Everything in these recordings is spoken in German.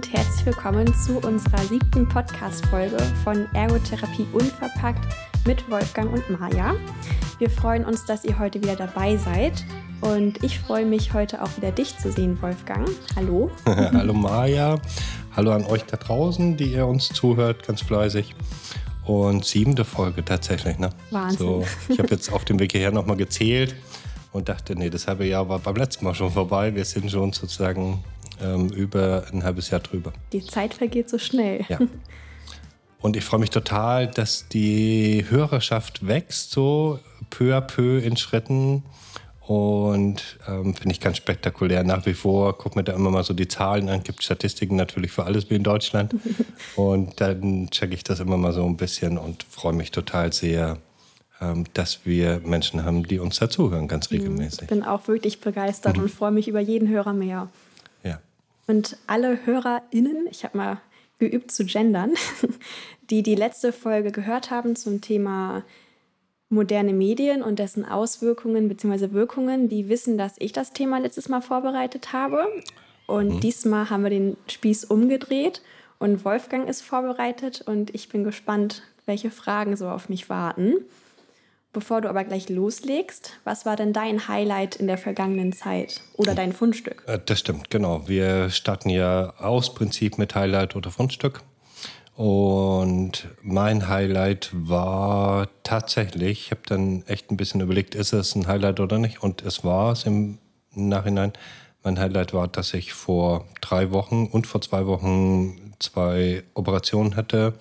Und herzlich willkommen zu unserer siebten Podcast-Folge von Ergotherapie Unverpackt mit Wolfgang und Maja. Wir freuen uns, dass ihr heute wieder dabei seid. Und ich freue mich heute auch wieder dich zu sehen, Wolfgang. Hallo. Hallo Maja. Hallo an euch da draußen, die ihr uns zuhört, ganz fleißig. Und siebte Folge tatsächlich, ne? Wahnsinn. So, ich habe jetzt auf dem Weg hierher nochmal gezählt und dachte, nee, das halbe Jahr war beim letzten Mal schon vorbei. Wir sind schon sozusagen ähm, über ein halbes Jahr drüber. Die Zeit vergeht so schnell. Ja. Und ich freue mich total, dass die Hörerschaft wächst, so peu à peu in Schritten. Und ähm, finde ich ganz spektakulär nach wie vor. Guck mir da immer mal so die Zahlen an, gibt Statistiken natürlich für alles wie in Deutschland. und dann checke ich das immer mal so ein bisschen und freue mich total sehr, ähm, dass wir Menschen haben, die uns dazuhören, ganz regelmäßig. Ich bin auch wirklich begeistert mhm. und freue mich über jeden Hörer mehr. Und alle HörerInnen, ich habe mal geübt zu gendern, die die letzte Folge gehört haben zum Thema moderne Medien und dessen Auswirkungen bzw. Wirkungen, die wissen, dass ich das Thema letztes Mal vorbereitet habe. Und mhm. diesmal haben wir den Spieß umgedreht und Wolfgang ist vorbereitet und ich bin gespannt, welche Fragen so auf mich warten. Bevor du aber gleich loslegst, was war denn dein Highlight in der vergangenen Zeit oder dein Fundstück? Äh, das stimmt, genau. Wir starten ja aus Prinzip mit Highlight oder Fundstück. Und mein Highlight war tatsächlich, ich habe dann echt ein bisschen überlegt, ist es ein Highlight oder nicht? Und es war es im Nachhinein. Mein Highlight war, dass ich vor drei Wochen und vor zwei Wochen zwei Operationen hatte,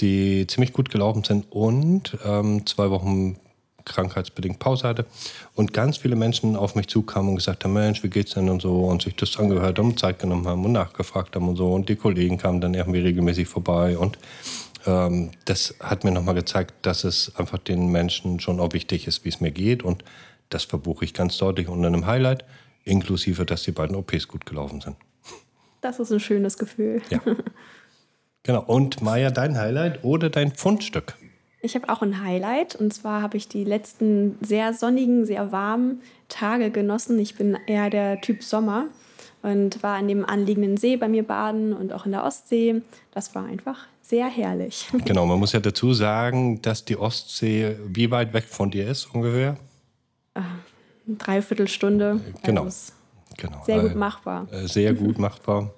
die ziemlich gut gelaufen sind und ähm, zwei Wochen krankheitsbedingt Pause hatte und ganz viele Menschen auf mich zukamen und gesagt haben, Mensch, wie geht's denn und so und sich das angehört haben, Zeit genommen haben und nachgefragt haben und so und die Kollegen kamen dann irgendwie regelmäßig vorbei und ähm, das hat mir nochmal gezeigt, dass es einfach den Menschen schon auch wichtig ist, wie es mir geht und das verbuche ich ganz deutlich unter einem Highlight, inklusive, dass die beiden OPs gut gelaufen sind. Das ist ein schönes Gefühl. Ja. Genau. Und Maja, dein Highlight oder dein Fundstück? Ich habe auch ein Highlight und zwar habe ich die letzten sehr sonnigen, sehr warmen Tage genossen. Ich bin eher der Typ Sommer und war an dem anliegenden See bei mir baden und auch in der Ostsee. Das war einfach sehr herrlich. Genau, man muss ja dazu sagen, dass die Ostsee wie weit weg von dir ist ungefähr? Äh, Dreiviertelstunde. Genau. Also genau. Sehr gut machbar. Äh, sehr gut machbar.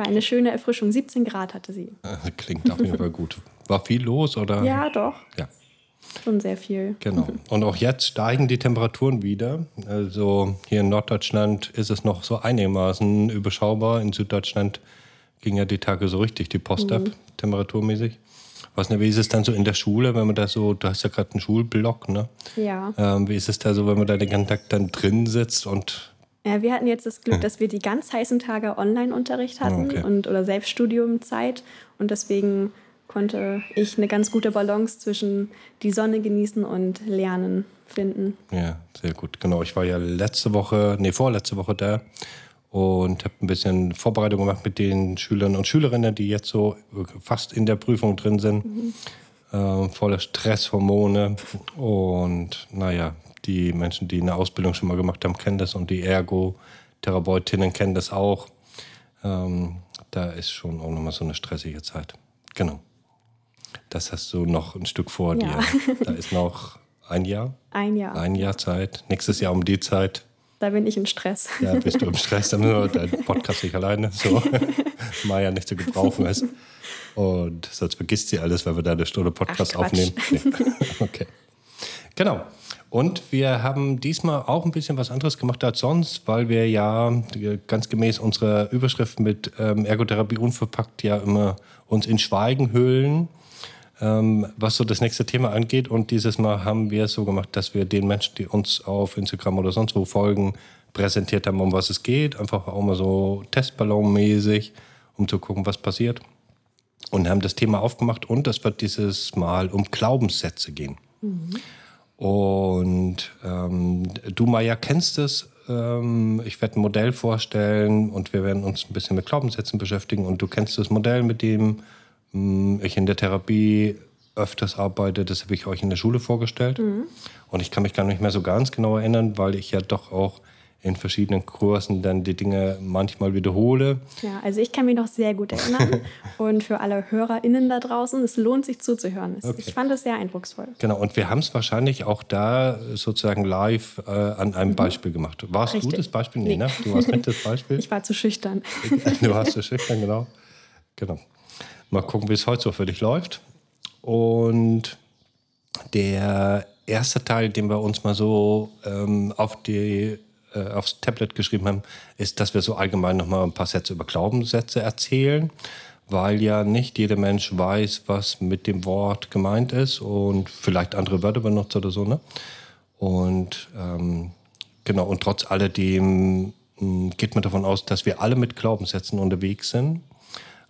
War eine schöne Erfrischung. 17 Grad hatte sie. Äh, klingt auf jeden Fall gut. War viel los, oder? Ja, doch. Ja. Schon sehr viel. Genau. Und auch jetzt steigen die Temperaturen wieder. Also hier in Norddeutschland ist es noch so einigermaßen überschaubar. In Süddeutschland ging ja die Tage so richtig die Post mhm. ab, temperaturmäßig. Was ne, wie ist es dann so in der Schule, wenn man da so, du hast ja gerade einen Schulblock, ne? Ja. Ähm, wie ist es da so, wenn man da den ganzen Tag dann drin sitzt und ja, wir hatten jetzt das Glück, hm. dass wir die ganz heißen Tage Online-Unterricht hatten okay. und, oder Selbststudiumzeit. Und deswegen konnte ich eine ganz gute Balance zwischen die Sonne genießen und Lernen finden. Ja, sehr gut. Genau, ich war ja letzte Woche, nee, vorletzte Woche da und habe ein bisschen Vorbereitung gemacht mit den Schülern und Schülerinnen, die jetzt so fast in der Prüfung drin sind. Mhm. Äh, voller Stresshormone. Und naja, die Menschen, die eine Ausbildung schon mal gemacht haben, kennen das und die Ergotherapeutinnen kennen das auch. Ähm, da ist schon auch nochmal so eine stressige Zeit. Genau. Das hast du noch ein Stück vor ja. dir. Da ist noch ein Jahr. Ein Jahr. Ein Jahr Zeit. Nächstes Jahr um die Zeit. Da bin ich im Stress. Ja, bist du im Stress, dann nur dein Podcast nicht alleine. So. Maja nicht zu gebrauchen ist. Und sonst vergisst sie alles, weil wir da eine Stunde Podcast Ach, aufnehmen. Nee. Okay. Genau. Und wir haben diesmal auch ein bisschen was anderes gemacht als sonst, weil wir ja ganz gemäß unserer Überschrift mit ähm, Ergotherapie unverpackt ja immer uns in Schweigen hüllen, ähm, was so das nächste Thema angeht. Und dieses Mal haben wir es so gemacht, dass wir den Menschen, die uns auf Instagram oder sonst wo folgen, präsentiert haben, um was es geht. Einfach auch mal so Testballonmäßig, um zu gucken, was passiert. Und haben das Thema aufgemacht und es wird dieses Mal um Glaubenssätze gehen. Mhm. Und ähm, du, Maya, kennst es. Ähm, ich werde ein Modell vorstellen und wir werden uns ein bisschen mit Glaubenssätzen beschäftigen. Und du kennst das Modell, mit dem ähm, ich in der Therapie öfters arbeite. Das habe ich euch in der Schule vorgestellt. Mhm. Und ich kann mich gar nicht mehr so ganz genau erinnern, weil ich ja doch auch in verschiedenen Kursen dann die Dinge manchmal wiederhole. Ja, also ich kann mich noch sehr gut erinnern. und für alle HörerInnen da draußen, es lohnt sich zuzuhören. Okay. Ich fand es sehr eindrucksvoll. Genau, und wir haben es wahrscheinlich auch da sozusagen live äh, an einem mhm. Beispiel gemacht. Warst Richtig. du das Beispiel? Nee, nee. Ne? Du warst nicht das Beispiel. ich war zu schüchtern. du warst zu schüchtern, genau. Genau. Mal gucken, wie es heute so für dich läuft. Und der erste Teil, den wir uns mal so ähm, auf die äh, aufs Tablet geschrieben haben, ist, dass wir so allgemein nochmal ein paar Sätze über Glaubenssätze erzählen, weil ja nicht jeder Mensch weiß, was mit dem Wort gemeint ist und vielleicht andere Wörter benutzt oder so. Ne? Und ähm, genau, und trotz alledem hm, geht man davon aus, dass wir alle mit Glaubenssätzen unterwegs sind.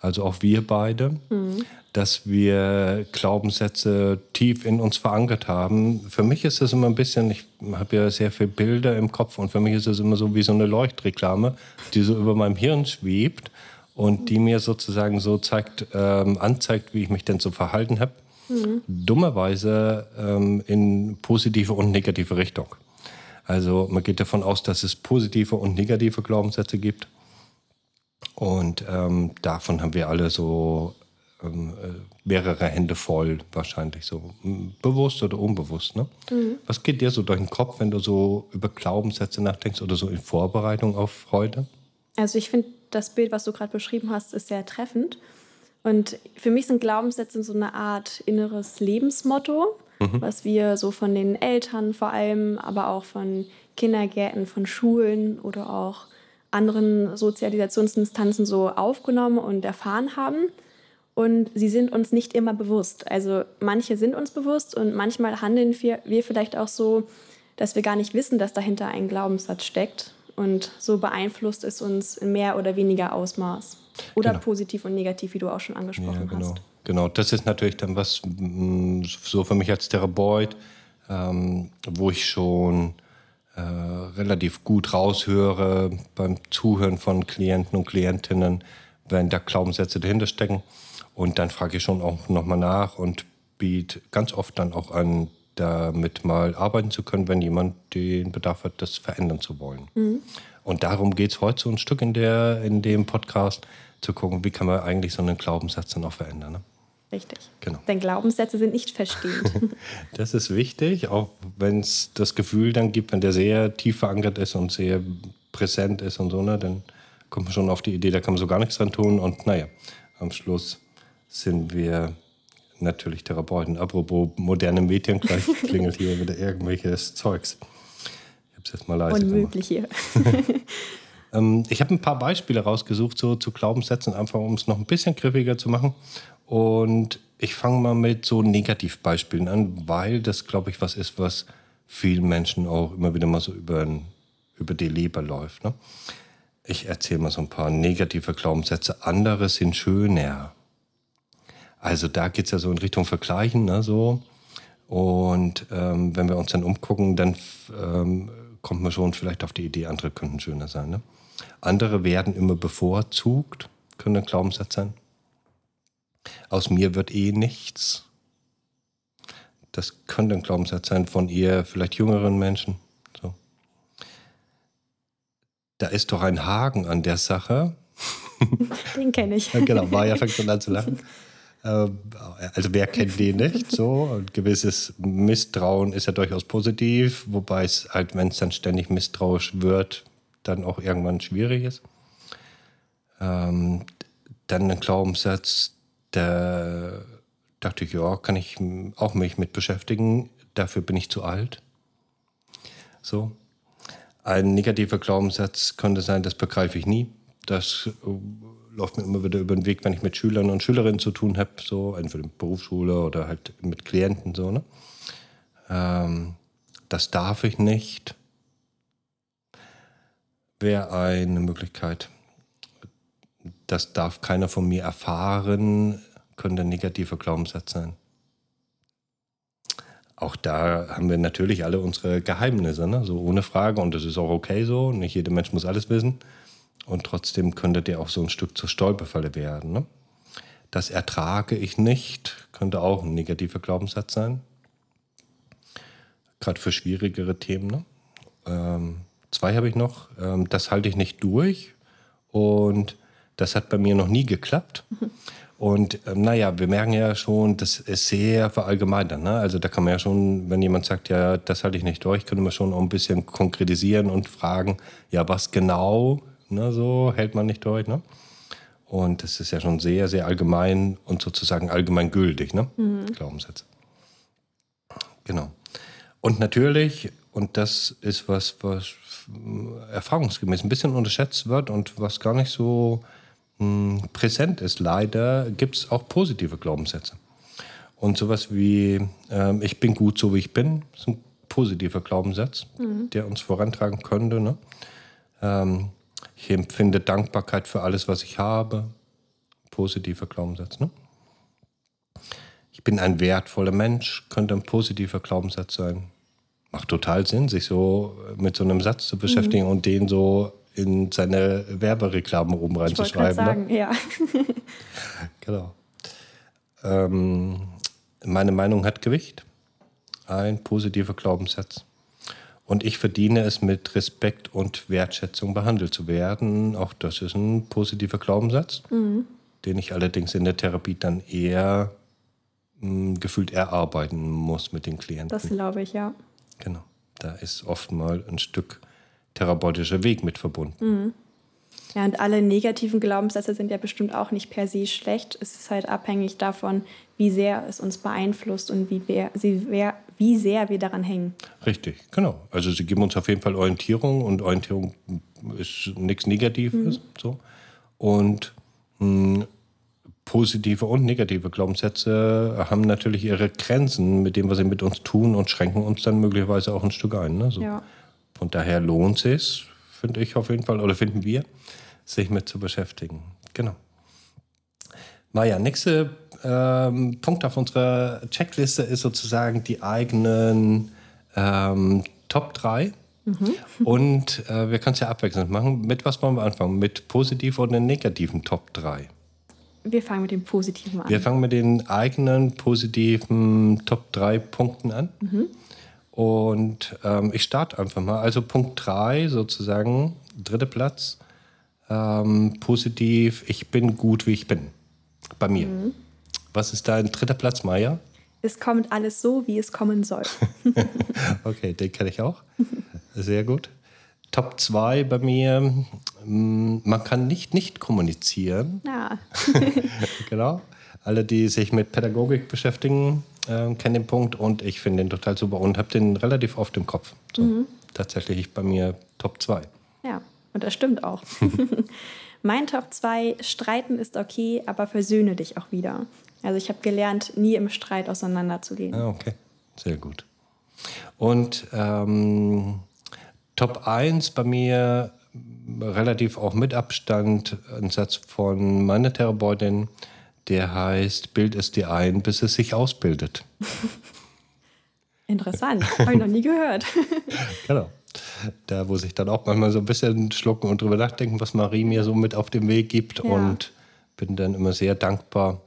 Also auch wir beide. Mhm dass wir Glaubenssätze tief in uns verankert haben. Für mich ist es immer ein bisschen, ich habe ja sehr viele Bilder im Kopf und für mich ist es immer so wie so eine Leuchtreklame, die so über meinem Hirn schwebt und die mir sozusagen so zeigt, ähm, anzeigt, wie ich mich denn so verhalten habe. Mhm. Dummerweise ähm, in positive und negative Richtung. Also man geht davon aus, dass es positive und negative Glaubenssätze gibt. Und ähm, davon haben wir alle so ähm, äh, mehrere Hände voll, wahrscheinlich so. Bewusst oder unbewusst. Ne? Mhm. Was geht dir so durch den Kopf, wenn du so über Glaubenssätze nachdenkst oder so in Vorbereitung auf heute? Also ich finde, das Bild, was du gerade beschrieben hast, ist sehr treffend. Und für mich sind Glaubenssätze so eine Art inneres Lebensmotto, mhm. was wir so von den Eltern vor allem, aber auch von Kindergärten, von Schulen oder auch anderen Sozialisationsinstanzen so aufgenommen und erfahren haben und sie sind uns nicht immer bewusst. Also manche sind uns bewusst und manchmal handeln wir, wir vielleicht auch so, dass wir gar nicht wissen, dass dahinter ein Glaubenssatz steckt und so beeinflusst es uns in mehr oder weniger Ausmaß. Oder genau. positiv und negativ, wie du auch schon angesprochen ja, genau. hast. Genau, das ist natürlich dann was mm, so für mich als Therapeut, ähm, wo ich schon äh, relativ gut raushöre beim Zuhören von Klienten und Klientinnen, wenn da Glaubenssätze dahinter stecken. Und dann frage ich schon auch nochmal nach und biete ganz oft dann auch an, damit mal arbeiten zu können, wenn jemand den Bedarf hat, das verändern zu wollen. Mhm. Und darum geht es heute so ein Stück in, der, in dem Podcast, zu gucken, wie kann man eigentlich so einen Glaubenssatz dann auch verändern. Ne? Richtig. Genau. Denn Glaubenssätze sind nicht verstehend. das ist wichtig, auch wenn es das Gefühl dann gibt, wenn der sehr tief verankert ist und sehr präsent ist und so, ne, dann kommt man schon auf die Idee, da kann man so gar nichts dran tun. Und naja, am Schluss sind wir natürlich Therapeuten. Apropos moderne Medien, gleich klingelt hier wieder irgendwelches Zeugs. Ich habe es jetzt mal leise Unmöglich hier. ähm, ich habe ein paar Beispiele rausgesucht so, zu Glaubenssätzen, einfach um es noch ein bisschen griffiger zu machen. Und ich fange mal mit so Negativbeispielen an, weil das, glaube ich, was ist, was vielen Menschen auch immer wieder mal so über, über die Leber läuft. Ne? Ich erzähle mal so ein paar negative Glaubenssätze. Andere sind schöner. Also da geht es ja so in Richtung Vergleichen, ne, so. Und ähm, wenn wir uns dann umgucken, dann ähm, kommt man schon vielleicht auf die Idee, andere könnten schöner sein. Ne? Andere werden immer bevorzugt, können ein Glaubenssatz sein. Aus mir wird eh nichts. Das könnte ein Glaubenssatz sein von eher vielleicht jüngeren Menschen. So. Da ist doch ein Haken an der Sache. Den kenne ich. genau, war ja fängt schon an zu lachen. Ähm, also wer kennt den nicht? So ein gewisses Misstrauen ist ja durchaus positiv, wobei es halt, wenn es dann ständig misstrauisch wird, dann auch irgendwann schwierig ist. Ähm, dann ein Glaubenssatz, da dachte ich, ja, kann ich auch mich mit beschäftigen. Dafür bin ich zu alt. So. Ein negativer Glaubenssatz könnte sein, das begreife ich nie. Das läuft mir immer wieder über den Weg, wenn ich mit Schülern und Schülerinnen zu tun habe, so entweder in Berufsschule oder halt mit Klienten so. Ne? Ähm, das darf ich nicht. Wäre eine Möglichkeit. Das darf keiner von mir erfahren, könnte ein negativer Glaubenssatz sein. Auch da haben wir natürlich alle unsere Geheimnisse, ne? so ohne Frage. Und das ist auch okay so. Nicht jeder Mensch muss alles wissen. Und trotzdem könnte der auch so ein Stück zur Stolperfalle werden. Ne? Das ertrage ich nicht, könnte auch ein negativer Glaubenssatz sein. Gerade für schwierigere Themen. Ne? Ähm, zwei habe ich noch. Ähm, das halte ich nicht durch. Und das hat bei mir noch nie geklappt. Und ähm, naja, wir merken ja schon, das ist sehr verallgemeinert. Ne? Also da kann man ja schon, wenn jemand sagt, ja, das halte ich nicht durch, können wir schon auch ein bisschen konkretisieren und fragen, ja, was genau, ne, so hält man nicht durch. Ne? Und das ist ja schon sehr, sehr allgemein und sozusagen allgemeingültig, ne? Mhm. Glaubenssätze. Genau. Und natürlich, und das ist was, was erfahrungsgemäß ein bisschen unterschätzt wird und was gar nicht so hm, präsent ist. Leider gibt es auch positive Glaubenssätze. Und sowas wie, ähm, ich bin gut so wie ich bin, ist ein positiver Glaubenssatz, mhm. der uns vorantragen könnte. Ne? Ähm, ich empfinde Dankbarkeit für alles, was ich habe. Positiver Glaubenssatz. Ne? Ich bin ein wertvoller Mensch, könnte ein positiver Glaubenssatz sein. Macht total Sinn, sich so mit so einem Satz zu beschäftigen mhm. und den so in seine Werbereklamen oben reinzuschreiben. Ich ne? sagen, ne? ja. genau. Ähm, meine Meinung hat Gewicht. Ein positiver Glaubenssatz. Und ich verdiene es, mit Respekt und Wertschätzung behandelt zu werden. Auch das ist ein positiver Glaubenssatz, mhm. den ich allerdings in der Therapie dann eher mh, hm, gefühlt erarbeiten muss mit den Klienten. Das glaube ich, ja. Genau. Da ist oft mal ein Stück therapeutischer Weg mit verbunden. Mhm. Ja, und alle negativen Glaubenssätze sind ja bestimmt auch nicht per se schlecht. Es ist halt abhängig davon, wie sehr es uns beeinflusst und wie, wer, sie, wer, wie sehr wir daran hängen. Richtig, genau. Also sie geben uns auf jeden Fall Orientierung und Orientierung ist nichts Negatives. Mhm. So. Und mh, hm, positive und negative Glaubenssätze haben natürlich ihre Grenzen mit dem, was sie mit uns tun und schränken uns dann möglicherweise auch ein Stück ein. Ne? So. Ja. Von daher lohnt es sich, finde ich auf jeden Fall, oder finden wir, sich mit zu beschäftigen. Genau. Maja, nächster ähm, Punkt auf unserer Checkliste ist sozusagen die eigenen ähm, Top 3. Mhm. Und äh, wir können es ja abwechselnd machen. Mit was wollen wir anfangen? Mit positiven oder negativen Top 3? Wir fangen mit dem Positiven an. Wir fangen mit den eigenen positiven Top 3 Punkten an. Mhm. Und ähm, ich starte einfach mal. Also Punkt 3 sozusagen, dritter Platz. Ähm, positiv, ich bin gut, wie ich bin. Bei mir. Mhm. Was ist dein dritter Platz, Maya? Es kommt alles so, wie es kommen soll. okay, den kenne ich auch. Sehr gut. Top 2 bei mir, mm, man kann nicht nicht kommunizieren. Ja. genau. Alle, die sich mit Pädagogik beschäftigen, äh, kenne den Punkt und ich finde den total super und habe den relativ oft im Kopf. So, mhm. Tatsächlich bei mir Top 2. Ja, und das stimmt auch. mein Top 2, Streiten ist okay, aber versöhne dich auch wieder. Also ich habe gelernt, nie im Streit auseinanderzugehen. Ah, okay, sehr gut. Und ähm, Top 1 bei mir relativ auch mit Abstand ein Satz von meiner Therapeutin, der heißt, bild es dir ein, bis es sich ausbildet. Interessant, habe ich noch nie gehört. genau. Da, wo sich dann auch manchmal so ein bisschen schlucken und drüber nachdenken, was Marie mir so mit auf den Weg gibt. Ja. Und bin dann immer sehr dankbar.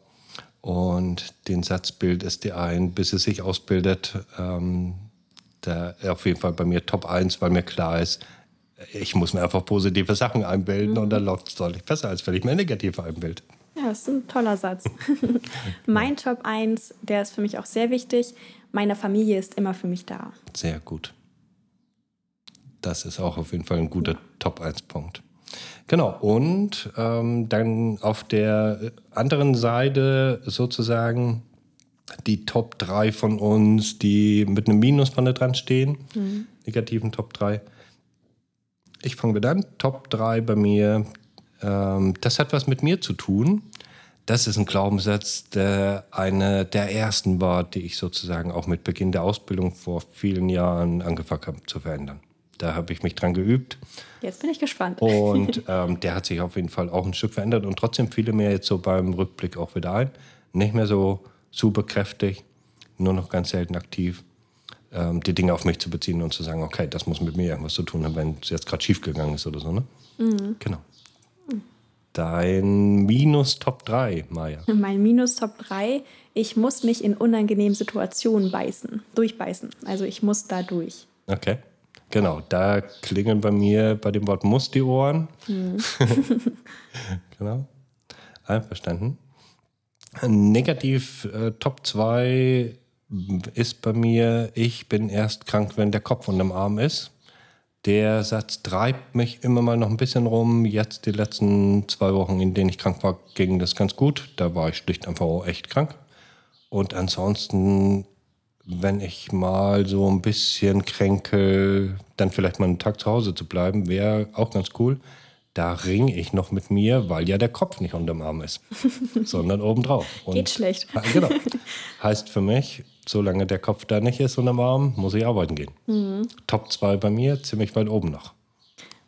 Und den Satz bild es dir ein, bis es sich ausbildet. Ähm, da auf jeden Fall bei mir Top 1, weil mir klar ist, ich muss mir einfach positive Sachen einbilden mhm. und dann läuft es deutlich besser, als wenn ich mir negative einbilde. Ja, das ist ein toller Satz. mein Top 1, der ist für mich auch sehr wichtig. Meine Familie ist immer für mich da. Sehr gut. Das ist auch auf jeden Fall ein guter ja. Top 1-Punkt. Genau, und ähm, dann auf der anderen Seite sozusagen die Top 3 von uns, die mit einem Minus vorne dran stehen. Mhm. Negativen Top 3. Ich fange wieder an. Top 3 bei mir, ähm, das hat was mit mir zu tun. Das ist ein Glaubenssatz, der eine der ersten war, die ich sozusagen auch mit Beginn der Ausbildung vor vielen Jahren angefangen habe zu verändern. Da habe ich mich dran geübt. Jetzt bin ich gespannt. Und ähm, der hat sich auf jeden Fall auch ein Stück verändert und trotzdem fiel mir jetzt so beim Rückblick auch wieder ein. Nicht mehr so super kräftig, nur noch ganz selten aktiv, ähm, die Dinge auf mich zu beziehen und zu sagen, okay, das muss mit mir irgendwas zu tun haben, wenn es jetzt gerade schief gegangen ist oder so. Ne? Mhm. Genau. Dein Minus Top 3, Maja. Mein Minus Top 3, ich muss mich in unangenehmen Situationen beißen, durchbeißen. Also ich muss da durch. Okay. Genau, da klingeln bei mir bei dem Wort muss die Ohren. Mhm. genau. Einverstanden. Negativ äh, Top 2 ist bei mir, ich bin erst krank, wenn der Kopf unterm Arm ist. Der Satz treibt mich immer mal noch ein bisschen rum. Jetzt die letzten zwei Wochen, in denen ich krank war, ging das ganz gut. Da war ich schlicht einfach auch echt krank. Und ansonsten, wenn ich mal so ein bisschen kränkel, dann vielleicht mal einen Tag zu Hause zu bleiben, wäre auch ganz cool. Da ringe ich noch mit mir, weil ja der Kopf nicht unterm Arm ist, sondern obendrauf. Und, Geht schlecht. Genau. Heißt für mich, solange der Kopf da nicht ist unterm Arm, muss ich arbeiten gehen. Mhm. Top 2 bei mir, ziemlich weit oben noch.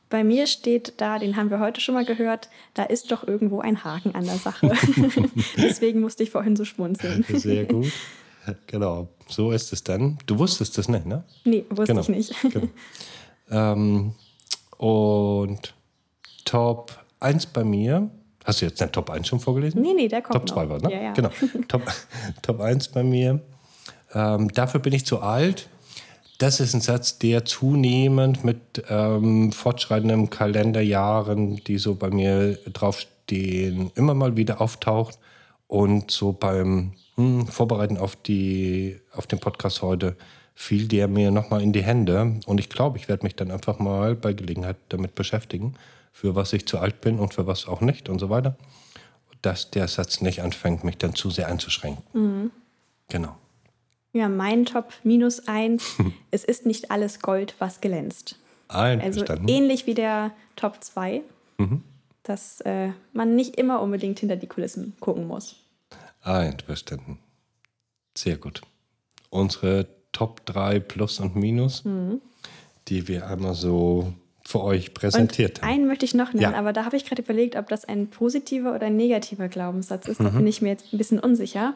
Bei mir steht da, den haben wir heute schon mal gehört, da ist doch irgendwo ein Haken an der Sache. Deswegen musste ich vorhin so schmunzeln. Sehr gut. Genau, so ist es dann. Du wusstest das nicht, ne? Nee, wusste genau. ich nicht. Genau. Ähm, und Top 1 bei mir. Hast du jetzt den Top 1 schon vorgelesen? Nee, nee, der kommt Top 2 war, ne? Ja, ja. Genau. Top, Top 1 bei mir. Ähm, dafür bin ich zu alt. Das ist ein Satz, der zunehmend mit ähm, fortschreitenden Kalenderjahren, die so bei mir draufstehen, immer mal wieder auftaucht. Und so beim hm, Vorbereiten auf, die, auf den Podcast heute fiel der mir nochmal in die Hände. Und ich glaube, ich werde mich dann einfach mal bei Gelegenheit damit beschäftigen, für was ich zu alt bin und für was auch nicht und so weiter. Dass der Satz nicht anfängt, mich dann zu sehr einzuschränken. Mhm. Genau. Ja, mein Top minus eins. es ist nicht alles Gold, was glänzt. Also ähnlich wie der Top 2, mhm. dass äh, man nicht immer unbedingt hinter die Kulissen gucken muss. Einverstanden. Sehr gut. Unsere Top 3 Plus und Minus, mhm. die wir einmal so für euch präsentiert und haben. Einen möchte ich noch nennen, ja. aber da habe ich gerade überlegt, ob das ein positiver oder ein negativer Glaubenssatz ist. Da mhm. bin ich mir jetzt ein bisschen unsicher.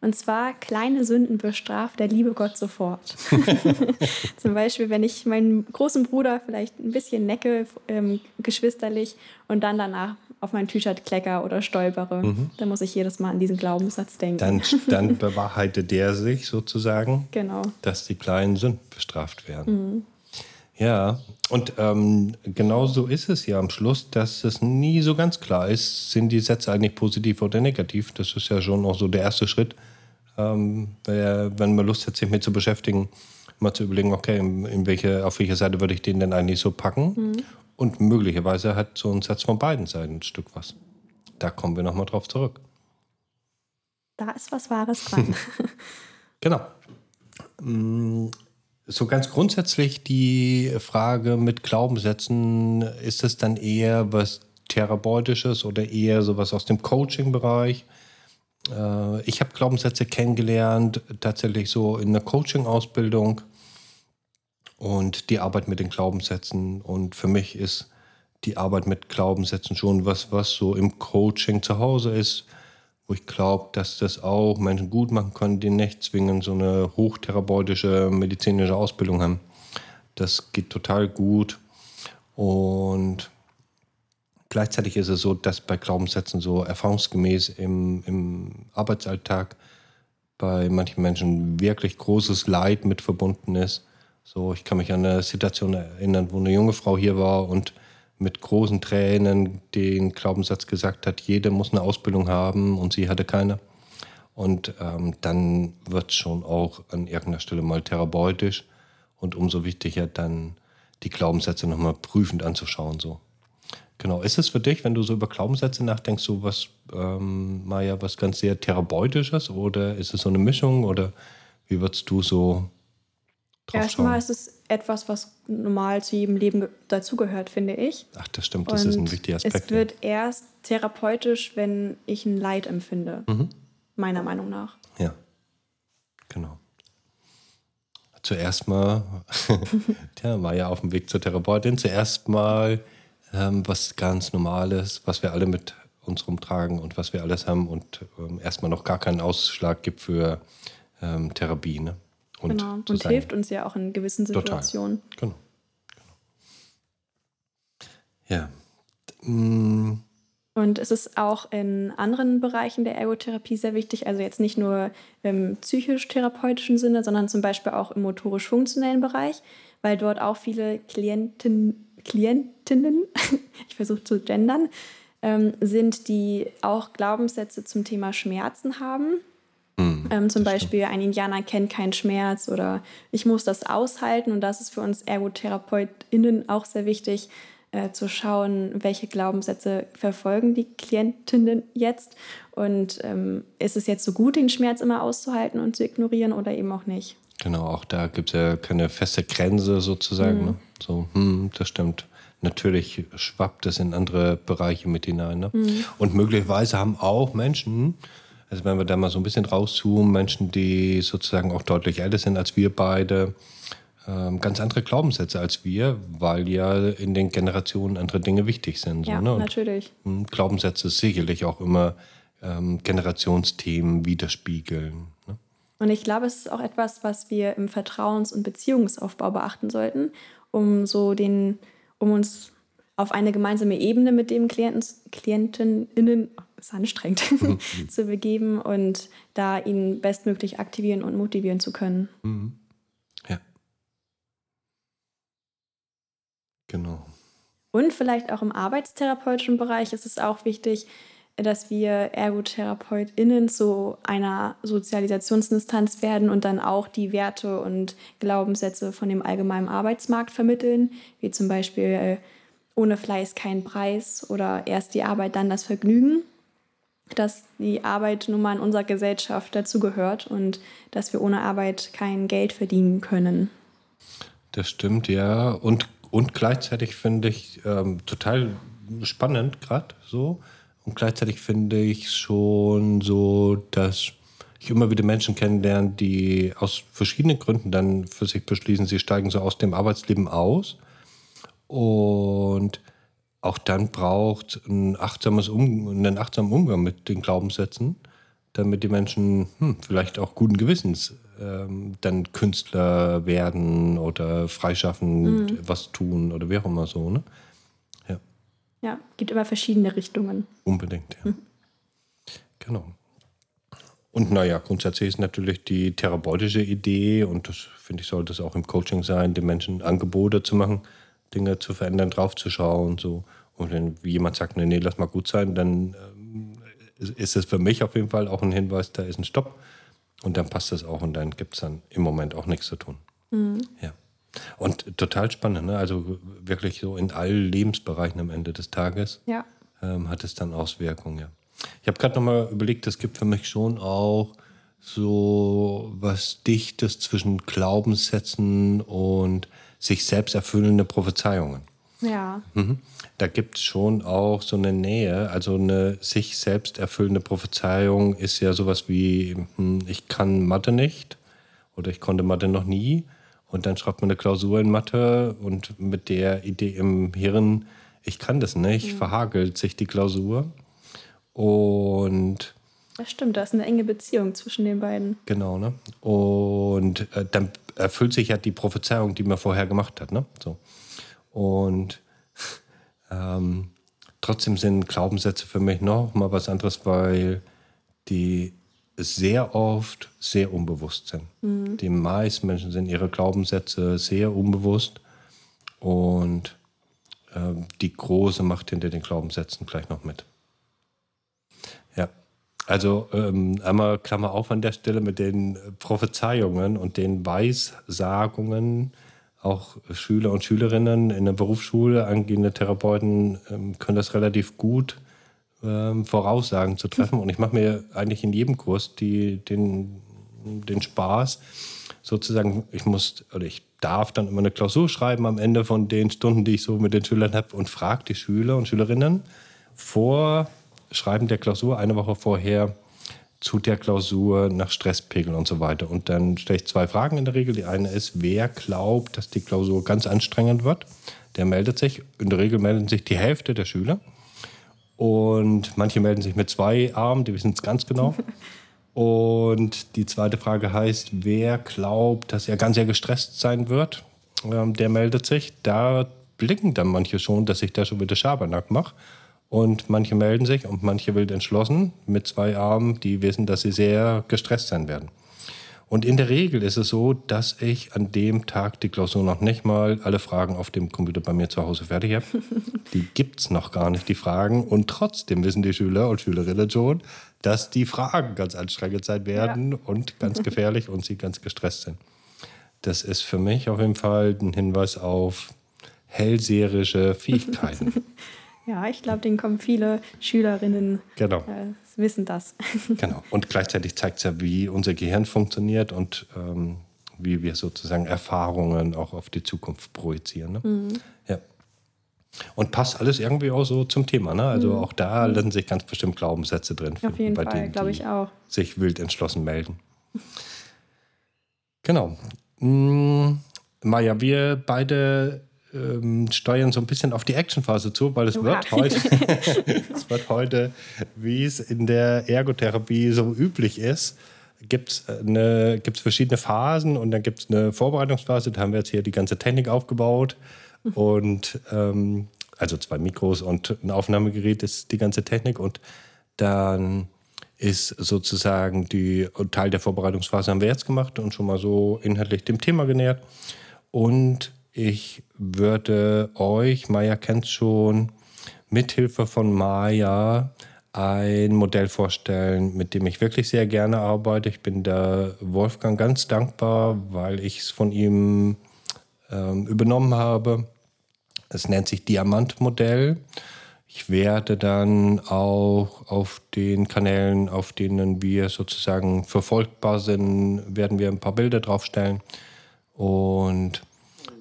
Und zwar, kleine Sünden bestraft der liebe Gott sofort. Zum Beispiel, wenn ich meinen großen Bruder vielleicht ein bisschen necke, ähm, geschwisterlich, und dann danach auf mein T-Shirt klecker oder stolpere, mhm. dann muss ich jedes Mal an diesen Glaubenssatz denken. Dann, dann bewahrheitet der sich sozusagen, genau. dass die kleinen Sünden bestraft werden. Mhm. Ja, und ähm, genau so ist es ja am Schluss, dass es nie so ganz klar ist, sind die Sätze eigentlich positiv oder negativ. Das ist ja schon auch so der erste Schritt, ähm, wenn man Lust hat, sich mit zu beschäftigen, mal zu überlegen, okay, in, welche, auf welche Seite würde ich den denn eigentlich so packen? Mhm. Und möglicherweise hat so ein Satz von beiden Seiten ein Stück was. Da kommen wir nochmal drauf zurück. Da ist was Wahres dran. genau. So ganz grundsätzlich die Frage mit Glaubenssätzen, ist es dann eher was Therapeutisches oder eher sowas aus dem Coaching-Bereich? Äh, ich habe Glaubenssätze kennengelernt, tatsächlich so in der Coaching-Ausbildung und die Arbeit mit den Glaubenssätzen. Und für mich ist die Arbeit mit Glaubenssätzen schon was, was so im Coaching zu Hause ist, wo ich glaube, dass das auch Menschen gut machen können, die nicht zwingend so eine hochtherapeutische medizinische Ausbildung haben. Das geht total gut. Und Gleichzeitig ist es so, dass bei Glaubenssätzen so erfahrungsgemäß im, im Arbeitsalltag bei manchen Menschen wirklich großes Leid mit verbunden ist. So, ich kann mich an eine Situation erinnern, wo eine junge Frau hier war und mit großen Tränen den Glaubenssatz gesagt hat, jeder muss eine Ausbildung haben und sie hatte keine. Und ähm, dann wird es schon auch an irgendeiner Stelle mal therapeutisch und umso wichtiger dann die Glaubenssätze nochmal prüfend anzuschauen. So. Genau. Ist es für dich, wenn du so über Glaubenssätze nachdenkst, so was, ähm, Maja, was ganz sehr Therapeutisches oder ist es so eine Mischung oder wie würdest du so drauf Erstmal ist es etwas, was normal zu jedem Leben dazugehört, finde ich. Ach, das stimmt, das Und ist ein wichtiger Aspekt. Es wird erst therapeutisch, wenn ich ein Leid empfinde, mhm. meiner Meinung nach. Ja, genau. Zuerst mal, tja, war ja auf dem Weg zur Therapeutin, zuerst mal ähm, was ganz Normales, was wir alle mit uns rumtragen und was wir alles haben und ähm, erstmal noch gar keinen Ausschlag gibt für ähm, Therapie. Ne? Und, genau. und hilft uns ja auch in gewissen Situationen. Total. Genau. genau. Ja. Mm. Und es ist auch in anderen Bereichen der Ergotherapie sehr wichtig, also jetzt nicht nur im psychisch-therapeutischen Sinne, sondern zum Beispiel auch im motorisch-funktionellen Bereich, weil dort auch viele Klienten, Klientinnen, ich versuche zu gendern, ähm, sind, die auch Glaubenssätze zum Thema Schmerzen haben. Ähm, zum Beispiel, ein Indianer kennt keinen Schmerz oder ich muss das aushalten. Und das ist für uns ErgotherapeutInnen auch sehr wichtig, äh, zu schauen, welche Glaubenssätze verfolgen die Klientinnen jetzt und ähm, ist es jetzt so gut, den Schmerz immer auszuhalten und zu ignorieren oder eben auch nicht. Genau, auch da gibt es ja keine feste Grenze sozusagen. Mhm. Ne? So, hm, das stimmt. Natürlich schwappt es in andere Bereiche mit hinein. Ne? Mhm. Und möglicherweise haben auch Menschen, also wenn wir da mal so ein bisschen rauszoomen, Menschen, die sozusagen auch deutlich älter sind als wir beide, ähm, ganz andere Glaubenssätze als wir, weil ja in den Generationen andere Dinge wichtig sind. So, ja, ne? natürlich. Hm, Glaubenssätze sicherlich auch immer ähm, Generationsthemen widerspiegeln. Ne? Und ich glaube, es ist auch etwas, was wir im Vertrauens- und Beziehungsaufbau beachten sollten, um so den, um uns auf eine gemeinsame Ebene mit dem Klienten, KlientenInnen, oh, ist anstrengend, mhm. zu begeben und da ihn bestmöglich aktivieren und motivieren zu können. Mhm. Genau. Und vielleicht auch im arbeitstherapeutischen Bereich ist es auch wichtig, dass wir ErgotherapeutInnen zu einer Sozialisationsinstanz werden und dann auch die Werte und Glaubenssätze von dem allgemeinen Arbeitsmarkt vermitteln, wie zum Beispiel äh, ohne Fleiß kein Preis oder erst die Arbeit, dann das Vergnügen. Dass die Arbeit nun mal in unserer Gesellschaft dazugehört und dass wir ohne Arbeit kein Geld verdienen können. Das stimmt, ja. Und und gleichzeitig finde ich ähm, total spannend gerade so. Und gleichzeitig finde ich schon so, dass ich immer wieder Menschen kennenlerne, die aus verschiedenen Gründen dann für sich beschließen, sie steigen so aus dem Arbeitsleben aus. Und auch dann braucht ein achtsames um einen achtsamen Umgang mit den Glaubenssätzen, damit die Menschen hm, vielleicht auch guten Gewissens ähm, dann Künstler werden oder freischaffen, mhm. was tun oder wie auch immer so. Ne? Ja. ja, gibt immer verschiedene Richtungen. Unbedingt, ja. Mhm. Genau. Und naja, grundsätzlich ist natürlich die therapeutische Idee, und das finde ich, sollte es auch im Coaching sein, den Menschen Angebote zu machen, Dinge zu verändern, draufzuschauen. So. Und wenn jemand sagt, nee, nee, lass mal gut sein, dann ähm, ist es für mich auf jeden Fall auch ein Hinweis, da ist ein Stopp. Und dann passt das auch und dann gibt es dann im Moment auch nichts zu tun. Mhm. Ja. Und total spannend, ne? also wirklich so in allen Lebensbereichen am Ende des Tages ja. ähm, hat es dann Auswirkungen. Ja. Ich habe gerade nochmal überlegt, es gibt für mich schon auch so was Dichtes zwischen Glaubenssätzen und sich selbst erfüllende Prophezeiungen. Ja. Mhm. Da gibt es schon auch so eine Nähe. Also eine sich selbst erfüllende Prophezeiung ist ja sowas wie, hm, ich kann Mathe nicht oder ich konnte Mathe noch nie. Und dann schreibt man eine Klausur in Mathe und mit der Idee im Hirn, ich kann das nicht, mhm. verhagelt sich die Klausur. Und das stimmt, da ist eine enge Beziehung zwischen den beiden. Genau, ne? Und äh, dann erfüllt sich ja die Prophezeiung, die man vorher gemacht hat, ne? So. Und ähm, trotzdem sind Glaubenssätze für mich noch mal was anderes, weil die sehr oft sehr unbewusst sind. Mhm. Die meisten Menschen sind ihre Glaubenssätze sehr unbewusst und äh, die große Macht hinter den Glaubenssätzen gleich noch mit. Also ähm, einmal Klammer auf an der Stelle mit den Prophezeiungen und den Weissagungen, auch Schüler und Schülerinnen in der Berufsschule, angehende Therapeuten ähm, können das relativ gut ähm, Voraussagen zu treffen. Und ich mache mir eigentlich in jedem Kurs die, den, den Spaß, sozusagen, ich muss oder ich darf dann immer eine Klausur schreiben am Ende von den Stunden, die ich so mit den Schülern habe und frage die Schüler und Schülerinnen vor Schreiben der Klausur eine Woche vorher, zu der Klausur nach Stresspegel und so weiter. Und dann stelle ich zwei Fragen in der Regel. Die eine ist, wer glaubt, dass die Klausur ganz anstrengend wird? Der meldet sich. In der Regel melden sich die Hälfte der Schüler. Und manche melden sich mit zwei Armen, die wissen es ganz genau. Und die zweite Frage heißt, wer glaubt, dass er ganz sehr gestresst sein wird? Ähm, der meldet sich. Da blicken dann manche schon, dass ich da schon wieder Schabernack mache. Und manche melden sich und manche wild entschlossen mit zwei Armen, die wissen, dass sie sehr gestresst sein werden. Und in der Regel ist es so, dass ich an dem Tag die Klausur noch nicht mal alle Fragen auf dem Computer bei mir zu Hause fertig habe. die gibt es noch gar nicht, die Fragen. Und trotzdem wissen die Schüler und Schülerinnen schon, dass die Fragen ganz anstrengend sein werden ja. und ganz gefährlich und sie ganz gestresst sind. Das ist für mich auf jeden Fall ein Hinweis auf hellseherische Fähigkeiten. Ja, ich glaube, denen kommen viele Schülerinnen. Genau. Äh, wissen das. genau. Und gleichzeitig zeigt es ja, wie unser Gehirn funktioniert und ähm, wie wir sozusagen Erfahrungen auch auf die Zukunft projizieren. Ne? Mhm. Ja. Und passt alles irgendwie auch so zum Thema. Ne? Also mhm. auch da lassen sich ganz bestimmt Glaubenssätze drin finden. Auf jeden bei Fall, glaube ich auch. Sich wild entschlossen melden. genau. Hm, Maja, wir beide ähm, steuern so ein bisschen auf die Actionphase zu, weil es wird heute, es wird heute, wie es in der Ergotherapie so üblich ist, gibt es eine, gibt's verschiedene Phasen und dann gibt es eine Vorbereitungsphase. Da haben wir jetzt hier die ganze Technik aufgebaut und ähm, also zwei Mikros und ein Aufnahmegerät ist die ganze Technik und dann ist sozusagen die Teil der Vorbereitungsphase haben wir jetzt gemacht und schon mal so inhaltlich dem Thema genähert. Und ich würde euch, Maya kennt schon, mithilfe von Maya ein Modell vorstellen, mit dem ich wirklich sehr gerne arbeite. Ich bin der Wolfgang ganz dankbar, weil ich es von ihm ähm, übernommen habe. Es nennt sich Diamantmodell. Ich werde dann auch auf den Kanälen, auf denen wir sozusagen verfolgbar sind, werden wir ein paar Bilder draufstellen. Und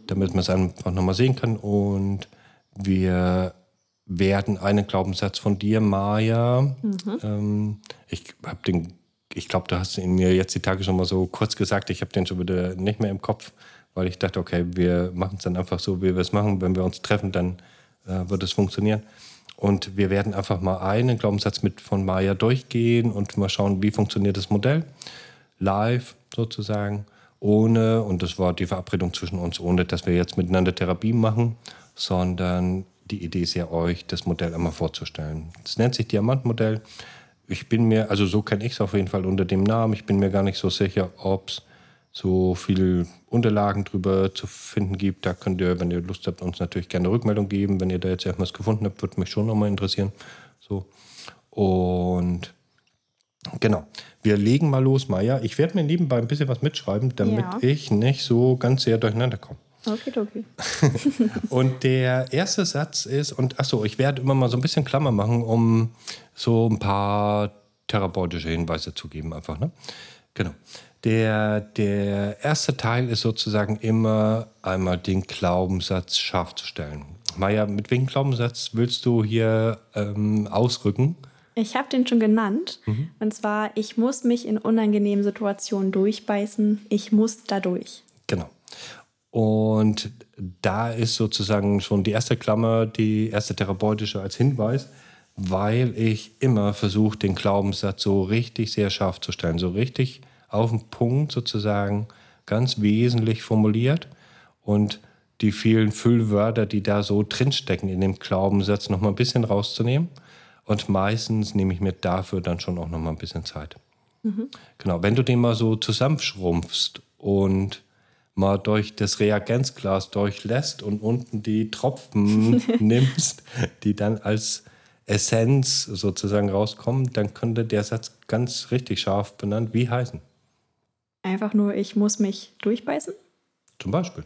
damit man es einfach nochmal sehen kann. Und wir werden einen Glaubenssatz von dir, Maja. Mhm. Ähm, ich habe den, ich glaube, du hast ihn mir jetzt die Tage schon mal so kurz gesagt. Ich habe den schon wieder nicht mehr im Kopf, weil ich dachte, okay, wir machen es dann einfach so, wie wir es machen. Wenn wir uns treffen, dann äh, wird es funktionieren. Und wir werden einfach mal einen Glaubenssatz mit von Maya durchgehen und mal schauen, wie funktioniert das Modell. Live sozusagen ohne, und das war die Verabredung zwischen uns, ohne dass wir jetzt miteinander Therapie machen, sondern die Idee ist ja euch, das Modell einmal vorzustellen. Das nennt sich Diamantmodell. Ich bin mir, also so kenne ich es auf jeden Fall unter dem Namen, ich bin mir gar nicht so sicher, ob es so viele Unterlagen drüber zu finden gibt. Da könnt ihr, wenn ihr Lust habt, uns natürlich gerne Rückmeldung geben. Wenn ihr da jetzt irgendwas gefunden habt, würde mich schon nochmal interessieren. So. Und Genau. Wir legen mal los, Maja. Ich werde mir nebenbei ein bisschen was mitschreiben, damit ja. ich nicht so ganz sehr durcheinander komme. Okay, okay. und der erste Satz ist, und achso, ich werde immer mal so ein bisschen Klammer machen, um so ein paar therapeutische Hinweise zu geben, einfach. Ne? Genau. Der, der erste Teil ist sozusagen immer einmal den Glaubenssatz scharf zu stellen. Maja, mit welchem Glaubenssatz willst du hier ähm, ausrücken? Ich habe den schon genannt. Mhm. Und zwar, ich muss mich in unangenehmen Situationen durchbeißen. Ich muss da durch. Genau. Und da ist sozusagen schon die erste Klammer, die erste therapeutische als Hinweis, weil ich immer versuche, den Glaubenssatz so richtig sehr scharf zu stellen, so richtig auf den Punkt sozusagen ganz wesentlich formuliert und die vielen Füllwörter, die da so drinstecken in dem Glaubenssatz, noch mal ein bisschen rauszunehmen und meistens nehme ich mir dafür dann schon auch noch mal ein bisschen Zeit. Mhm. Genau, wenn du den mal so zusammenschrumpfst und mal durch das Reagenzglas durchlässt und unten die Tropfen nimmst, die dann als Essenz sozusagen rauskommen, dann könnte der Satz ganz richtig scharf benannt wie heißen. Einfach nur, ich muss mich durchbeißen? Zum Beispiel.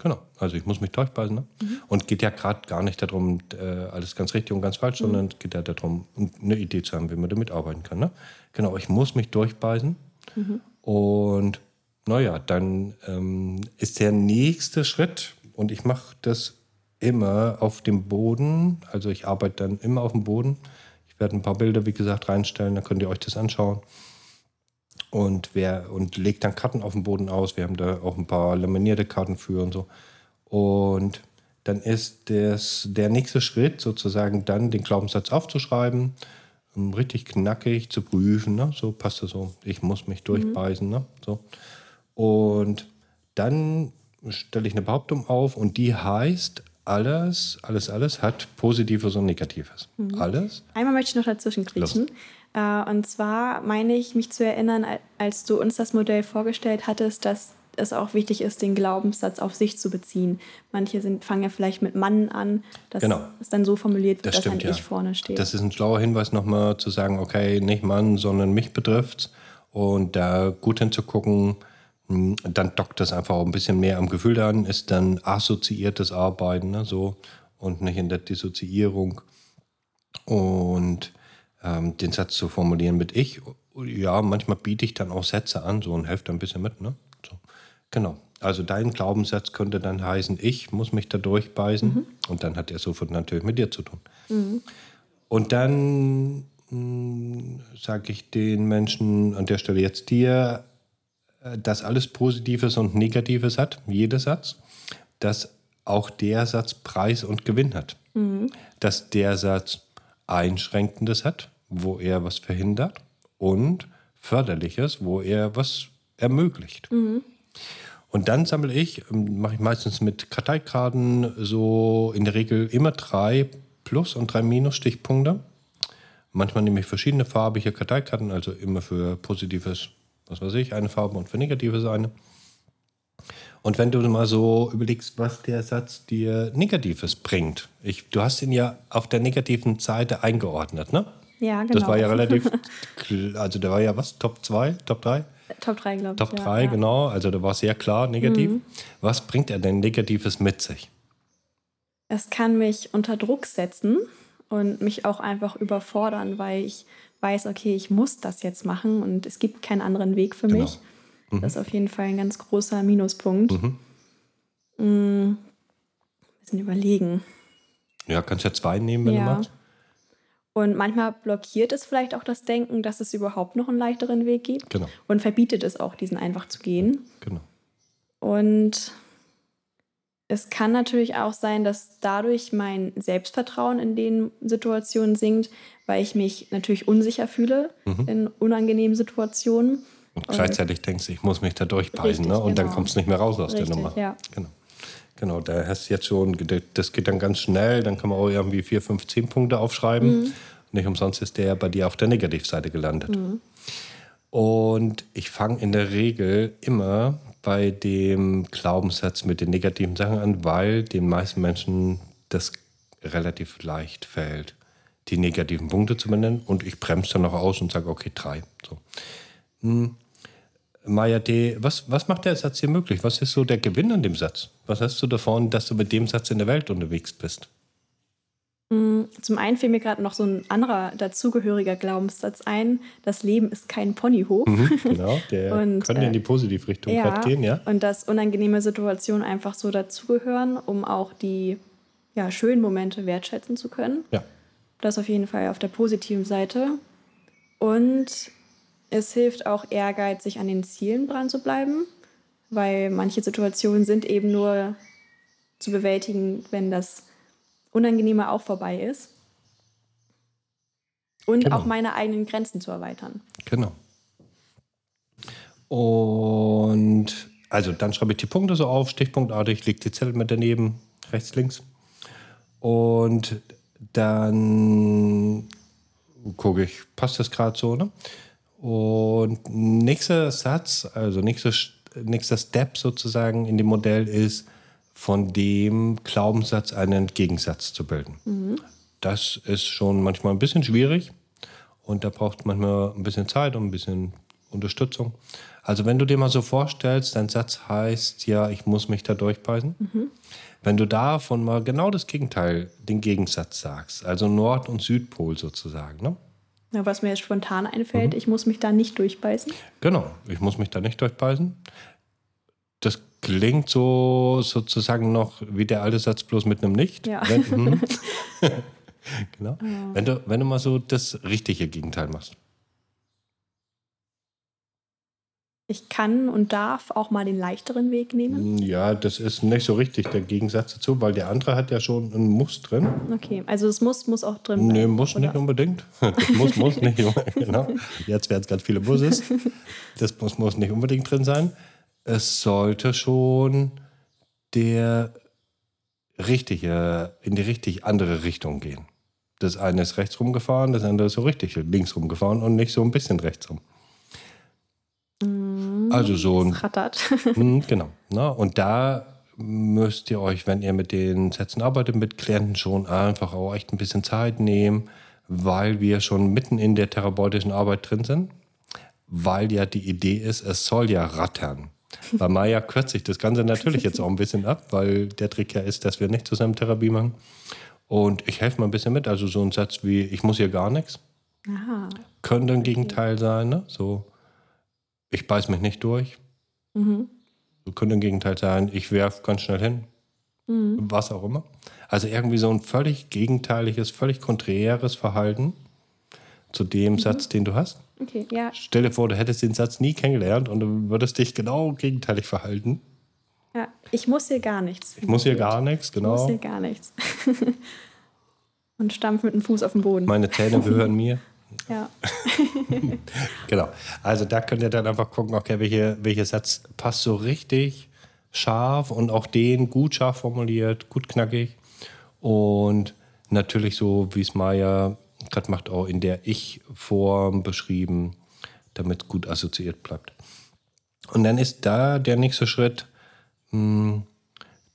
Genau, also ich muss mich durchbeißen. Ne? Mhm. Und geht ja gerade gar nicht darum, äh, alles ganz richtig und ganz falsch, mhm. sondern es geht ja darum, eine Idee zu haben, wie man damit arbeiten kann. Ne? Genau, ich muss mich durchbeißen. Mhm. Und naja, dann ähm, ist der nächste Schritt, und ich mache das immer auf dem Boden, also ich arbeite dann immer auf dem Boden. Ich werde ein paar Bilder, wie gesagt, reinstellen, dann könnt ihr euch das anschauen und, wer, und legt dann Karten auf dem Boden aus. Wir haben da auch ein paar laminierte Karten für und so. Und dann ist das, der nächste Schritt sozusagen dann den Glaubenssatz aufzuschreiben, richtig knackig zu prüfen. Ne? So passt das so. Ich muss mich durchbeißen. Mhm. Ne? So. Und dann stelle ich eine Behauptung auf und die heißt, alles, alles, alles hat Positives und Negatives. Mhm. Alles. Einmal möchte ich noch dazwischen kriechen. Äh, und zwar meine ich, mich zu erinnern, als du uns das Modell vorgestellt hattest, dass es auch wichtig ist, den Glaubenssatz auf sich zu beziehen. Manche sind, fangen ja vielleicht mit Mann an, dass genau. es dann so formuliert wird, das dass stimmt, ein ja. Ich vorne steht. Das ist ein schlauer Hinweis nochmal zu sagen, okay, nicht Mann, sondern mich betrifft und da gut hinzugucken, dann dockt das einfach auch ein bisschen mehr am Gefühl an, ist dann assoziiertes Arbeiten, ne, so und nicht in der Dissoziierung. Und ähm, den Satz zu formulieren mit ich, ja, manchmal biete ich dann auch Sätze an, so und helfe ein bisschen mit, ne? So. Genau. Also dein Glaubenssatz könnte dann heißen, ich muss mich da durchbeißen mhm. und dann hat er sofort natürlich mit dir zu tun. Mhm. Und dann hm, sage ich den Menschen an der Stelle jetzt dir, dass alles Positives und Negatives hat, jeder Satz, dass auch der Satz Preis und Gewinn hat. Mhm. Dass der Satz Einschränkendes hat, wo er was verhindert und Förderliches, wo er was ermöglicht. Mhm. Und dann sammle ich, ähm, mache ich meistens mit Karteikarten so in der Regel immer drei Plus- und drei Minus-Stichpunkte. Manchmal nehme ich verschiedene farbige Karteikarten, also immer für positives, was weiß ich, eine Farbe und für negatives eine. Und wenn du mal so überlegst, was der Satz dir Negatives bringt, ich, du hast ihn ja auf der negativen Seite eingeordnet, ne? Ja, genau. Das war ja relativ, also der war ja was, Top 2, Top 3? Top 3, glaube ich. Top 3, ja, genau. Also da war sehr klar negativ. Mhm. Was bringt er denn Negatives mit sich? Es kann mich unter Druck setzen und mich auch einfach überfordern, weil ich weiß, okay, ich muss das jetzt machen und es gibt keinen anderen Weg für genau. mich. Mhm. Das ist auf jeden Fall ein ganz großer Minuspunkt. Mhm. Mhm. Ein bisschen überlegen. Ja, kannst ja zwei nehmen, wenn ja. du magst. Und manchmal blockiert es vielleicht auch das Denken, dass es überhaupt noch einen leichteren Weg gibt. Genau. Und verbietet es auch, diesen einfach zu gehen. Genau. Und es kann natürlich auch sein, dass dadurch mein Selbstvertrauen in den Situationen sinkt, weil ich mich natürlich unsicher fühle mhm. in unangenehmen Situationen. Und gleichzeitig und denkst du, ich muss mich da durchbeißen, ne? und genau. dann kommst du nicht mehr raus aus richtig, der Nummer. Ja. Genau. Genau, da hast du jetzt schon, das geht dann ganz schnell, dann kann man auch irgendwie vier, fünf, zehn Punkte aufschreiben. Mhm. Nicht umsonst ist der bei dir auf der Negativseite gelandet. Mhm. Und ich fange in der Regel immer bei dem Glaubenssatz mit den negativen Sachen an, weil den meisten Menschen das relativ leicht fällt, die negativen Punkte zu benennen. Und ich bremse dann noch aus und sage, okay, drei. So. Hm. Maya D., was, was macht der Satz hier möglich? Was ist so der Gewinn an dem Satz? Was hast du davon, dass du mit dem Satz in der Welt unterwegs bist? Mm, zum einen fiel mir gerade noch so ein anderer dazugehöriger Glaubenssatz ein: Das Leben ist kein Ponyhof. Mhm, genau, der und, könnte in die äh, Positivrichtung ja, gehen, ja. Und dass unangenehme Situationen einfach so dazugehören, um auch die ja, schönen Momente wertschätzen zu können. Ja. Das auf jeden Fall auf der positiven Seite. Und es hilft auch ehrgeizig an den Zielen dran zu bleiben, weil manche Situationen sind eben nur zu bewältigen, wenn das Unangenehme auch vorbei ist. Und genau. auch meine eigenen Grenzen zu erweitern. Genau. Und also dann schreibe ich die Punkte so auf, stichpunktartig, lege die Zettel mit daneben, rechts, links. Und dann gucke ich, passt das gerade so, ne? Und nächster Satz, also nächster, nächster Step sozusagen in dem Modell ist, von dem Glaubenssatz einen Gegensatz zu bilden. Mhm. Das ist schon manchmal ein bisschen schwierig und da braucht manchmal ein bisschen Zeit und ein bisschen Unterstützung. Also wenn du dir mal so vorstellst, dein Satz heißt ja, ich muss mich da durchbeißen. Mhm. Wenn du davon mal genau das Gegenteil, den Gegensatz sagst, also Nord- und Südpol sozusagen, ne? Ja, was mir jetzt spontan einfällt, mhm. ich muss mich da nicht durchbeißen. Genau, ich muss mich da nicht durchbeißen. Klingt so sozusagen noch wie der alte Satz, bloß mit einem Nicht. Ja. Wenn, mhm. genau. Ja. Wenn, du, wenn du mal so das richtige Gegenteil machst. Ich kann und darf auch mal den leichteren Weg nehmen. Ja, das ist nicht so richtig der Gegensatz dazu, weil der andere hat ja schon ein Muss drin. Okay, also das Muss muss auch drin sein. Nee, muss oder? nicht unbedingt. Das Muss muss nicht. genau. Jetzt werden es ganz viele Busses. Das Muss muss nicht unbedingt drin sein. Es sollte schon der richtige, in die richtig andere Richtung gehen. Das eine ist rechts rumgefahren, das andere ist so richtig links rumgefahren und nicht so ein bisschen rechts rum. Mm, Also so ein rattert. Mm, Genau. Ne? Und da müsst ihr euch, wenn ihr mit den Sätzen arbeitet, mit Klienten schon einfach auch echt ein bisschen Zeit nehmen, weil wir schon mitten in der therapeutischen Arbeit drin sind. Weil ja die Idee ist, es soll ja rattern. Bei Maya kürzt sich das Ganze natürlich jetzt auch ein bisschen ab, weil der Trick ja ist, dass wir nicht zusammen Therapie machen. Und ich helfe mal ein bisschen mit. Also so ein Satz wie, ich muss hier gar nichts, Aha. könnte ein Gegenteil sein. Ne? So, ich beiß mich nicht durch. Mhm. So könnte ein Gegenteil sein, ich werf ganz schnell hin. Mhm. Was auch immer. Also irgendwie so ein völlig gegenteiliges, völlig konträres Verhalten zu dem Mhm. Satz, den du hast. Okay, ja. Stell dir vor, du hättest den Satz nie kennengelernt und du würdest dich genau gegenteilig verhalten. ja. Ich muss hier gar nichts. Ich muss hier gar nichts, Ich muss genau. hier gar nichts. Und stampf mit dem Fuß auf den Boden. Meine Zähne gehören mir. ja. Genau. Also da könnt ihr dann einfach gucken, okay, welche, welcher Satz passt so richtig scharf und auch den gut scharf formuliert, gut knackig. Und natürlich so, wie es Maya gerade macht, auch in der Ich-Form beschrieben, damit es gut assoziiert bleibt. Und dann ist da der nächste Schritt, mh,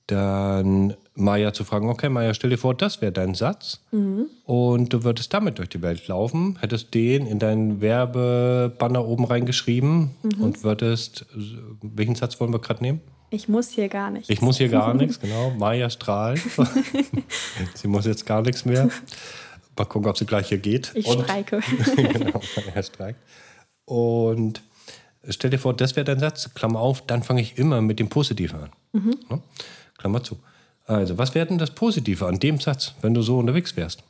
dann Maya zu fragen, okay, Maya, stell dir vor, das wäre dein Satz und du würdest damit durch die Welt laufen, hättest den in deinen Werbebanner oben reingeschrieben und würdest, welchen Satz wollen wir gerade nehmen? Ich muss hier gar nichts. Ich muss hier gar nichts, genau. Maya strahlt. sie muss jetzt gar nichts mehr. Mal gucken, ob sie gleich hier geht. Ich Und- streike. genau, er streikt. Und stell dir vor, das wäre dein Satz, Klammer auf, dann fange ich immer mit dem Positiven an. Ne? Klammer zu. Also, was wäre denn das Positive an dem Satz, wenn du so unterwegs wärst?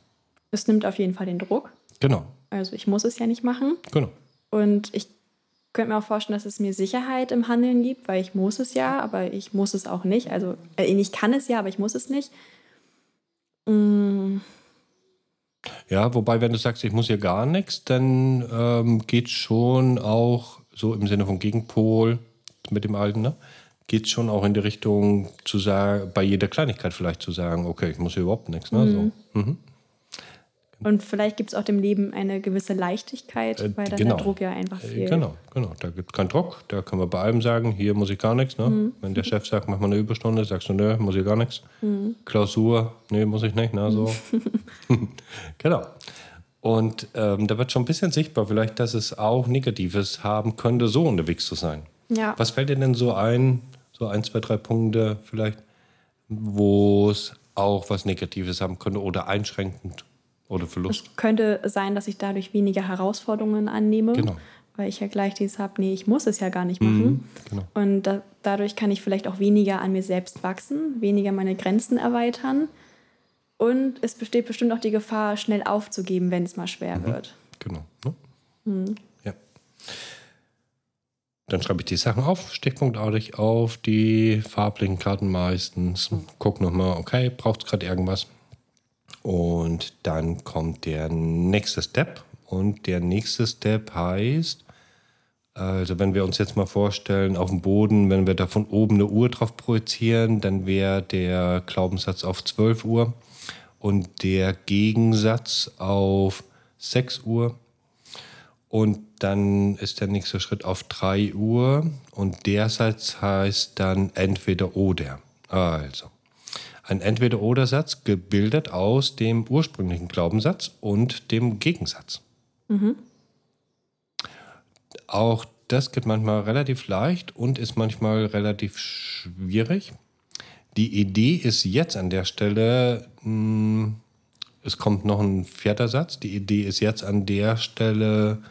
Es nimmt auf jeden Fall den Druck. Genau, Also ich muss es ja nicht machen. genau. Und ich könnte mir auch vorstellen, dass es mir Sicherheit im Handeln gibt, weil ich muss es ja, aber ich muss es auch nicht. Also äh, ich kann es ja, aber ich muss es nicht. Mm, Ja, wobei, wenn du sagst, ich muss hier gar nichts, dann ähm, geht schon auch so im Sinne von Gegenpol mit dem Alten, ne? Geht schon auch in die Richtung zu sagen, bei jeder Kleinigkeit vielleicht zu sagen, okay, ich muss hier überhaupt nichts, ne? So. Mhm. Und vielleicht gibt es auch dem Leben eine gewisse Leichtigkeit, Äh, weil dann genau. der Druck ja einfach Äh, fehlt. Genau, genau. Da gibt es keinen Druck. Da können wir bei allem sagen, hier muss ich gar nichts. Ne? Mhm. Wenn der Chef sagt, mach mal eine Überstunde, sagst du, nö, muss ich gar nichts. Mhm. Klausur, nee, muss ich nicht. Ne? So. genau. Und ähm, da wird schon ein bisschen sichtbar, vielleicht, dass es auch Negatives haben könnte, so unterwegs zu sein. Ja. Was fällt dir denn so ein, so ein, zwei, drei Punkte vielleicht, wo es auch was Negatives haben könnte oder einschränkend oder Verlust? Es könnte sein, dass ich dadurch weniger Herausforderungen annehme, Genau. weil ich ja gleich dieses habe, nee, ich muss es ja gar nicht machen. Genau. Und da, dadurch kann ich vielleicht auch weniger an mir selbst wachsen, weniger meine Grenzen erweitern. Und es besteht bestimmt auch die Gefahr, schnell aufzugeben, wenn es mal schwer wird. Genau. Ne? Ja. Dann schreibe ich die Sachen auf, stichpunktartig auf die farblichen Karten meistens. Guck nochmal, okay, braucht es gerade irgendwas? Und dann kommt der nächste Step. Und der nächste Step heißt, also wenn wir uns jetzt mal vorstellen, auf dem Boden, wenn wir da von oben eine Uhr drauf projizieren, dann wäre der Glaubenssatz auf 12 Uhr und der Gegensatz auf 6 Uhr. Und dann ist der nächste Schritt auf 3 Uhr und der Satz heißt dann entweder oder. Also, ein Entweder-Oder-Satz gebildet aus dem ursprünglichen Glaubenssatz und dem Gegensatz. Auch das geht manchmal relativ leicht und ist manchmal relativ schwierig. Die Idee ist jetzt an der Stelle, mh, es kommt noch ein vierter Satz. Die Idee ist jetzt an der Stelle,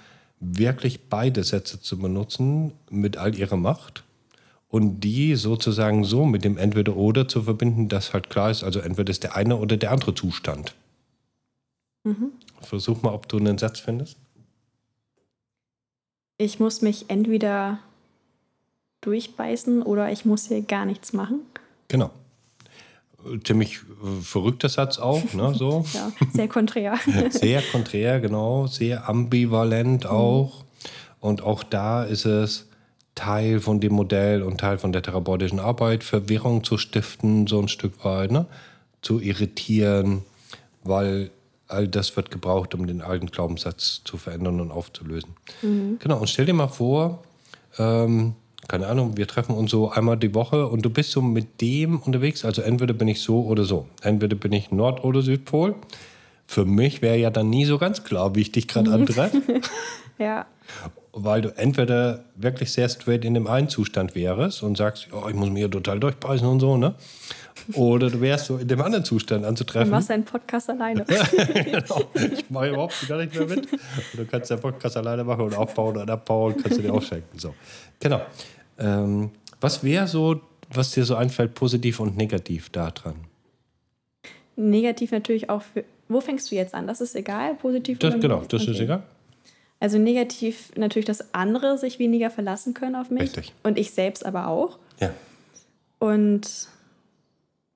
wirklich beide Sätze zu benutzen mit all ihrer Macht und die sozusagen so mit dem Entweder-Oder zu verbinden, dass halt klar ist, also entweder ist der eine oder der andere Zustand. Versuch mal, ob du einen Satz findest. Ich muss mich entweder durchbeißen oder ich muss hier gar nichts machen. Genau. Ziemlich äh, verrückter Satz auch, ne, so. Ja, sehr konträr. Sehr konträr, genau, sehr ambivalent auch. Und auch da ist es Teil von dem Modell und Teil von der therapeutischen Arbeit, Verwirrung zu stiften, so ein Stück weit. Ne? zu irritieren, weil all das wird gebraucht, um den alten Glaubenssatz zu verändern und aufzulösen. Mhm. Genau, und stell dir mal vor, ähm, keine Ahnung, wir treffen uns so einmal die Woche und du bist so mit dem unterwegs. Also entweder bin ich so oder so. Entweder bin ich Nord- oder Südpol. Für mich wäre ja dann nie so ganz klar, wie ich dich gerade mhm. antreffe. ja. Weil du entweder wirklich sehr straight in dem einen Zustand wärst und sagst, oh, ich muss mich hier total durchbeißen und so, ne? Oder du wärst so in dem anderen Zustand anzutreffen. Du machst deinen Podcast alleine. genau. Ich mache überhaupt gar nicht mehr mit. Und du kannst deinen Podcast alleine machen und aufbauen und abbauen, kannst du dir auch schenken. So. Genau. Ähm, was wäre so, was dir so einfällt, positiv und negativ daran? Negativ natürlich auch für. Wo fängst du jetzt an? Das ist egal, positiv das, Genau, das okay. ist egal. Also negativ natürlich, dass andere sich weniger verlassen können auf mich. Richtig. Und ich selbst aber auch. Ja. Und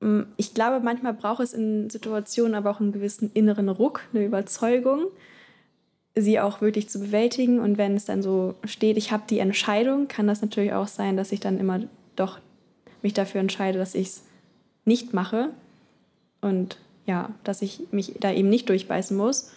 mm, ich glaube, manchmal braucht es in Situationen aber auch einen gewissen inneren Ruck, eine Überzeugung, sie auch wirklich zu bewältigen. Und wenn es dann so steht, ich habe die Entscheidung, kann das natürlich auch sein, dass ich dann immer doch mich dafür entscheide, dass ich es nicht mache. Und ja, dass ich mich da eben nicht durchbeißen muss.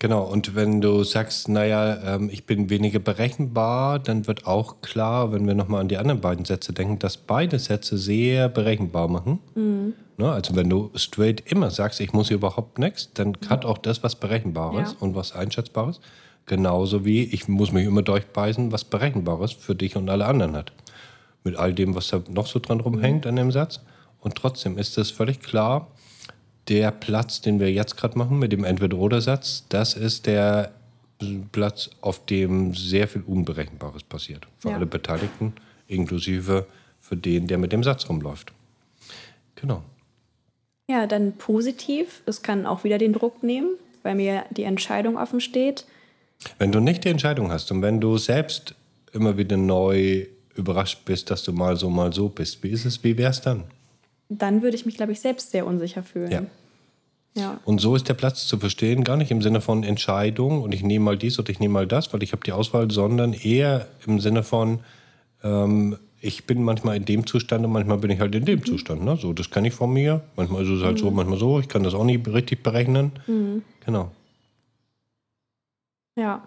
Genau, und wenn du sagst, naja, ähm, ich bin weniger berechenbar, dann wird auch klar, wenn wir nochmal an die anderen beiden Sätze denken, dass beide Sätze sehr berechenbar machen. Mhm. Ne, also wenn du straight immer sagst, ich muss überhaupt nichts, dann hat auch das was Berechenbares ja. und was Einschätzbares. Genauso wie ich muss mich immer durchbeißen, was Berechenbares für dich und alle anderen hat. Mit all dem, was da noch so dran rumhängt mhm. an dem Satz. Und trotzdem ist es völlig klar, der Platz, den wir jetzt gerade machen mit dem Entweder-Oder-Satz, das ist der Platz, auf dem sehr viel Unberechenbares passiert. Für ja. alle Beteiligten, inklusive für den, der mit dem Satz rumläuft. Genau. Ja, dann positiv. Es kann auch wieder den Druck nehmen, weil mir die Entscheidung offen steht. Wenn du nicht die Entscheidung hast und wenn du selbst immer wieder neu überrascht bist, dass du mal so, mal so bist, wie ist es, wie wäre es dann? Dann würde ich mich, glaube ich, selbst sehr unsicher fühlen. Ja. Ja. Und so ist der Platz zu verstehen, gar nicht im Sinne von Entscheidung und ich nehme mal dies oder ich nehme mal das, weil ich habe die Auswahl, sondern eher im Sinne von, ähm, ich bin manchmal in dem Zustand und manchmal bin ich halt in dem mhm. Zustand. Ne? So, das kann ich von mir. Manchmal ist es halt mhm. so, manchmal so. Ich kann das auch nicht richtig berechnen. Mhm. Genau. Ja.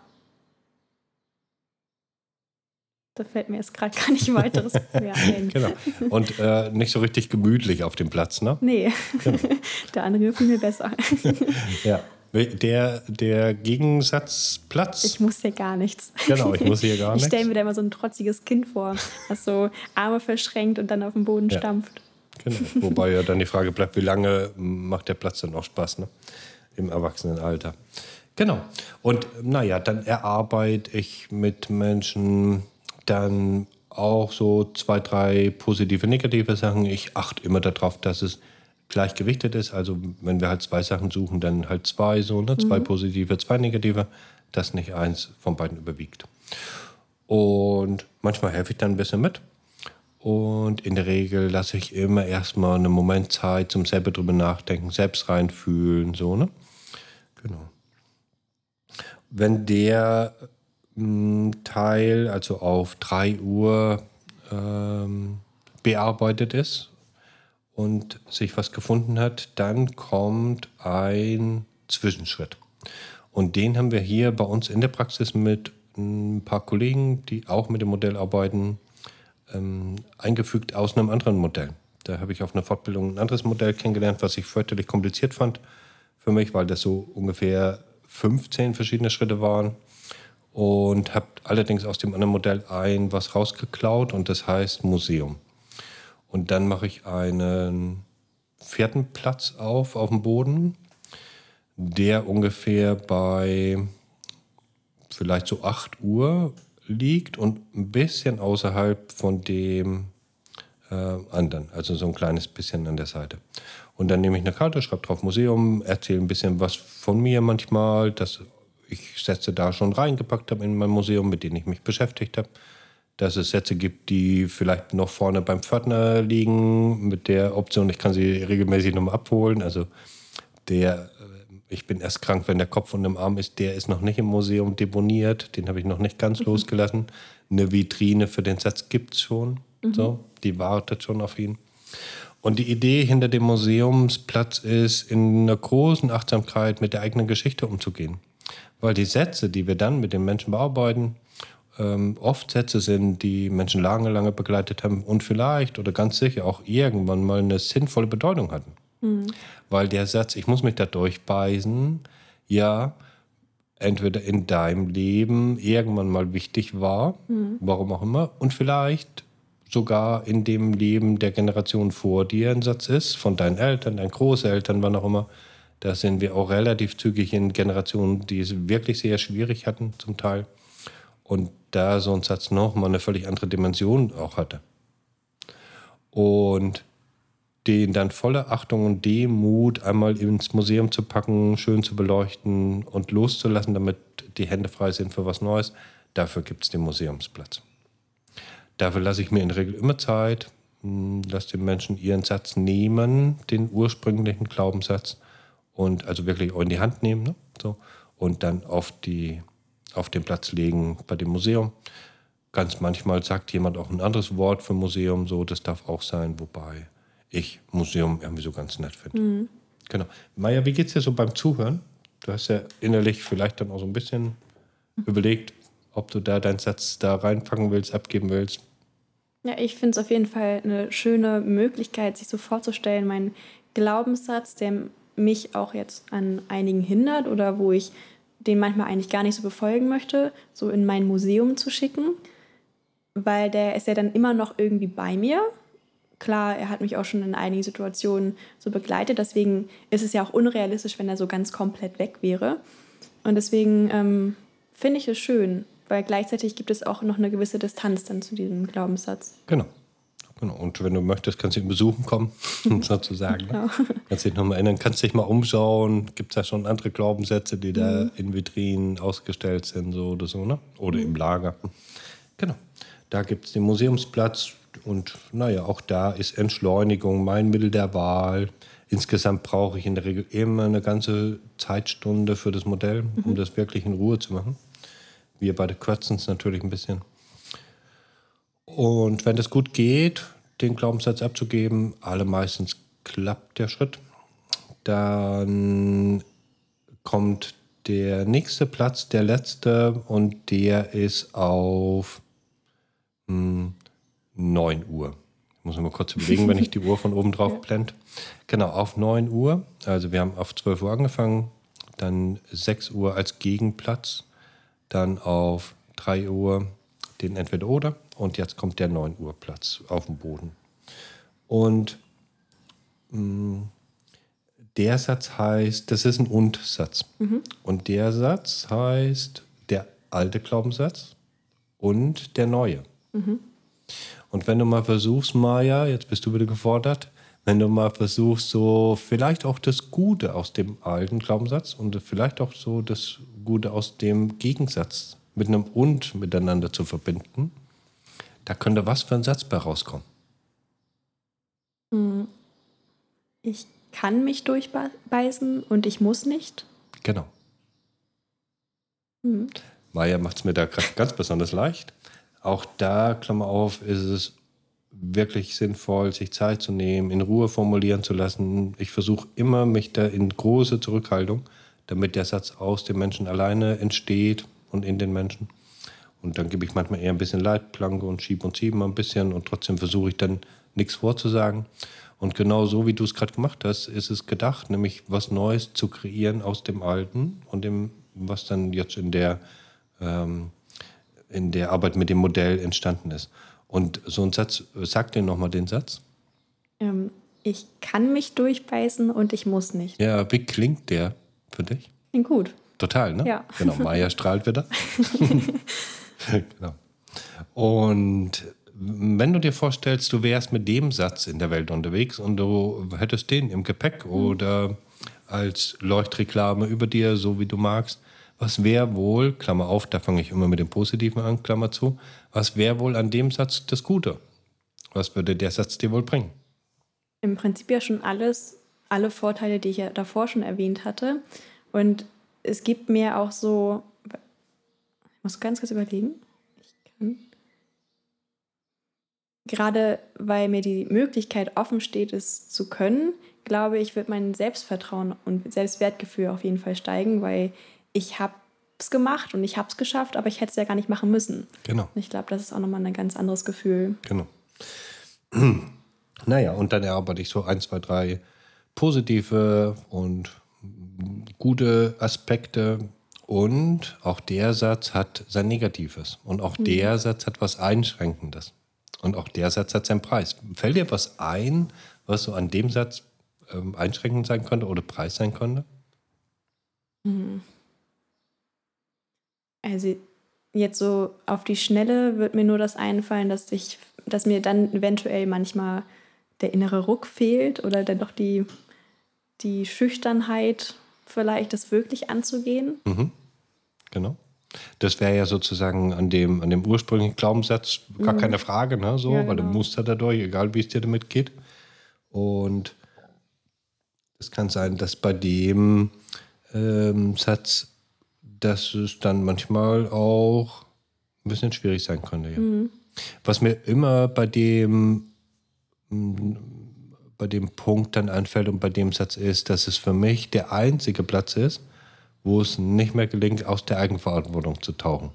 Da fällt mir jetzt gerade gar nicht weiteres mehr ein. genau. Und äh, nicht so richtig gemütlich auf dem Platz, ne? Nee. Genau. Der andere gefiel mir besser. ja. Der, der Gegensatzplatz. Ich muss hier gar nichts. Genau, ich muss hier gar nichts. Ich stelle mir da immer so ein trotziges Kind vor, das so Arme verschränkt und dann auf dem Boden ja. stampft. Genau. Wobei ja dann die Frage bleibt, wie lange macht der Platz dann auch Spaß, ne? Im Erwachsenenalter. Genau. Und naja, dann erarbeite ich mit Menschen dann auch so zwei, drei positive, negative Sachen. Ich achte immer darauf, dass es gleichgewichtet ist. Also wenn wir halt zwei Sachen suchen, dann halt zwei so, ne? Zwei mhm. positive, zwei negative, dass nicht eins von beiden überwiegt. Und manchmal helfe ich dann ein bisschen mit. Und in der Regel lasse ich immer erstmal einen Moment Zeit zum selber drüber nachdenken, selbst reinfühlen, so, ne? Genau. Wenn der Teil, also auf 3 Uhr ähm, bearbeitet ist und sich was gefunden hat, dann kommt ein Zwischenschritt. Und den haben wir hier bei uns in der Praxis mit ein paar Kollegen, die auch mit dem Modell arbeiten, ähm, eingefügt aus einem anderen Modell. Da habe ich auf einer Fortbildung ein anderes Modell kennengelernt, was ich fürchterlich kompliziert fand für mich, weil das so ungefähr 15 verschiedene Schritte waren und habe allerdings aus dem anderen Modell ein was rausgeklaut und das heißt Museum. Und dann mache ich einen vierten Platz auf auf dem Boden, der ungefähr bei vielleicht so 8 Uhr liegt und ein bisschen außerhalb von dem äh, anderen, also so ein kleines bisschen an der Seite. Und dann nehme ich eine Karte, schreibe drauf Museum, erzähle ein bisschen was von mir manchmal, das ich Sätze da schon reingepackt habe in mein Museum, mit denen ich mich beschäftigt habe. Dass es Sätze gibt, die vielleicht noch vorne beim Pförtner liegen, mit der Option, ich kann sie regelmäßig nochmal abholen. Also der, äh, ich bin erst krank, wenn der Kopf und im Arm ist, der ist noch nicht im Museum deponiert. Den habe ich noch nicht ganz mhm. losgelassen. Eine Vitrine für den Satz gibt es schon. Mhm. So, die wartet schon auf ihn. Und die Idee hinter dem Museumsplatz ist, in einer großen Achtsamkeit mit der eigenen Geschichte umzugehen. Weil die Sätze, die wir dann mit den Menschen bearbeiten, ähm, oft Sätze sind, die Menschen lange, lange begleitet haben und vielleicht oder ganz sicher auch irgendwann mal eine sinnvolle Bedeutung hatten. Mhm. Weil der Satz, ich muss mich da durchbeißen, ja, entweder in deinem Leben irgendwann mal wichtig war, mhm. warum auch immer, und vielleicht sogar in dem Leben der Generation vor dir ein Satz ist, von deinen Eltern, deinen Großeltern, wann auch immer. Da sind wir auch relativ zügig in Generationen, die es wirklich sehr schwierig hatten, zum Teil. Und da so ein Satz nochmal eine völlig andere Dimension auch hatte. Und den dann voller Achtung und Demut einmal ins Museum zu packen, schön zu beleuchten und loszulassen, damit die Hände frei sind für was Neues, dafür gibt es den Museumsplatz. Dafür lasse ich mir in der Regel immer Zeit, hm, lasse den Menschen ihren Satz nehmen, den ursprünglichen Glaubenssatz, und also wirklich auch in die Hand nehmen, ne? so, und dann auf, die, auf den Platz legen bei dem Museum. Ganz manchmal sagt jemand auch ein anderes Wort für Museum, so, das darf auch sein, wobei ich Museum irgendwie so ganz nett finde. Mhm. Genau. Maja, wie geht es dir so beim Zuhören? Du hast ja innerlich vielleicht dann auch so ein bisschen mhm. überlegt, ob du da deinen Satz da reinpacken willst, abgeben willst. Ja, ich finde es auf jeden Fall eine schöne Möglichkeit, sich so vorzustellen, mein Glaubenssatz, der mich auch jetzt an einigen hindert oder wo ich den manchmal eigentlich gar nicht so befolgen möchte, so in mein Museum zu schicken, weil der ist ja dann immer noch irgendwie bei mir klar, er hat mich auch schon in einigen Situationen so begleitet. Deswegen ist es ja auch unrealistisch, wenn er so ganz komplett weg wäre. Und deswegen ähm, finde ich es schön, weil gleichzeitig gibt es auch noch eine gewisse Distanz dann zu diesem Glaubenssatz. Genau. Genau. Und wenn du möchtest, kannst du ihn besuchen kommen, sozusagen. Ne? Genau. Kannst dich nochmal erinnern, kannst dich mal umschauen. Gibt es da schon andere Glaubenssätze, die da mhm. in Vitrinen ausgestellt sind, so oder so, ne? Oder mhm. im Lager. Genau. Da gibt es den Museumsplatz. Und naja, auch da ist Entschleunigung mein Mittel der Wahl. Insgesamt brauche ich in der Regel immer eine ganze Zeitstunde für das Modell, um mhm. das wirklich in Ruhe zu machen. Wir beide kürzen es natürlich ein bisschen. Und wenn das gut geht, den Glaubenssatz abzugeben, alle meistens klappt der Schritt, dann kommt der nächste Platz, der letzte, und der ist auf hm, 9 Uhr. Ich muss mal kurz überlegen, wenn ich die Uhr von oben drauf blende. Genau, auf 9 Uhr. Also wir haben auf 12 Uhr angefangen, dann 6 Uhr als Gegenplatz, dann auf 3 Uhr den Entweder-Oder und jetzt kommt der 9 Uhr Platz auf dem Boden. Und mh, mm, der Satz heißt, das ist ein Und-Satz. Mhm. Und der Satz heißt der alte Glaubenssatz und der neue. Mhm. Und wenn du mal versuchst, Maja, jetzt bist du wieder gefordert, wenn du mal versuchst, so vielleicht auch das Gute aus dem alten Glaubenssatz und vielleicht auch so das Gute aus dem Gegensatz mit einem Und miteinander zu verbinden, da könnte was für ein Satz bei rauskommen. Hm. Ich kann mich durchbeißen und ich muss nicht. Genau. Mhm. Maja macht es mir da ganz besonders leicht. Auch da, Klammer auf, ist es wirklich sinnvoll, sich Zeit zu nehmen, in Ruhe formulieren zu lassen. Ich versuche immer, mich da in große Zurückhaltung, damit der Satz aus dem Menschen alleine entsteht und in den Menschen. Und dann gebe ich manchmal eher ein bisschen Leitplanke und schiebe und schiebe mal ein bisschen und trotzdem versuche ich dann nichts vorzusagen. Und genau so, wie du es gerade gemacht hast, ist es gedacht, nämlich was Neues zu kreieren aus dem Alten und dem, was dann jetzt in der ähm, in der Arbeit mit dem Modell entstanden ist. Und so ein Satz, sag dir nochmal den Satz. Ähm, ich kann mich durchbeißen und ich muss nicht. Ja, wie klingt der für dich? Klingt gut. Total, ne? Ja. Genau, Maya strahlt wieder. genau. Und wenn du dir vorstellst, du wärst mit dem Satz in der Welt unterwegs und du hättest den im Gepäck mhm. oder als Leuchtreklame über dir, so wie du magst, was wäre wohl, Klammer auf, da fange ich immer mit dem Positiven an, Klammer zu, was wäre wohl an dem Satz das Gute? Was würde der Satz dir wohl bringen? Im Prinzip ja schon alles, alle Vorteile, die ich ja davor schon erwähnt hatte. Und es gibt mir auch so, ich muss ganz kurz überlegen, ich kann, gerade weil mir die Möglichkeit offen steht, es zu können, glaube ich, wird mein Selbstvertrauen und Selbstwertgefühl auf jeden Fall steigen, weil ich habe es gemacht und ich habe es geschafft, aber ich hätte es ja gar nicht machen müssen. Genau. Und ich glaube, das ist auch nochmal ein ganz anderes Gefühl. Genau. Naja, und dann erarbeite ich so ein, zwei, drei positive und gute Aspekte. Und auch der Satz hat sein Negatives. Und auch der Satz hat was Einschränkendes. Und auch der Satz hat seinen Preis. Fällt dir was ein, was so an dem Satz ähm, einschränkend sein könnte oder Preis sein könnte? Also jetzt so auf die Schnelle wird mir nur das einfallen, dass ich, dass mir dann eventuell manchmal der innere Ruck fehlt oder dann doch die, die Schüchternheit, vielleicht das wirklich anzugehen. Mhm. Genau. Das wäre ja sozusagen an dem, an dem ursprünglichen Glaubenssatz gar keine Frage, ne? So, Mhm. Ja, weil du genau. musst da dadurch, egal wie es dir damit geht. Und es kann sein, dass bei dem ähm, Satz, dass es dann manchmal auch ein bisschen schwierig sein könnte. Ja. Mhm. Was mir immer bei dem bei dem Punkt dann einfällt und bei dem Satz ist, dass es für mich der einzige Platz ist, wo es nicht mehr gelingt, aus der Eigenverantwortung zu tauchen.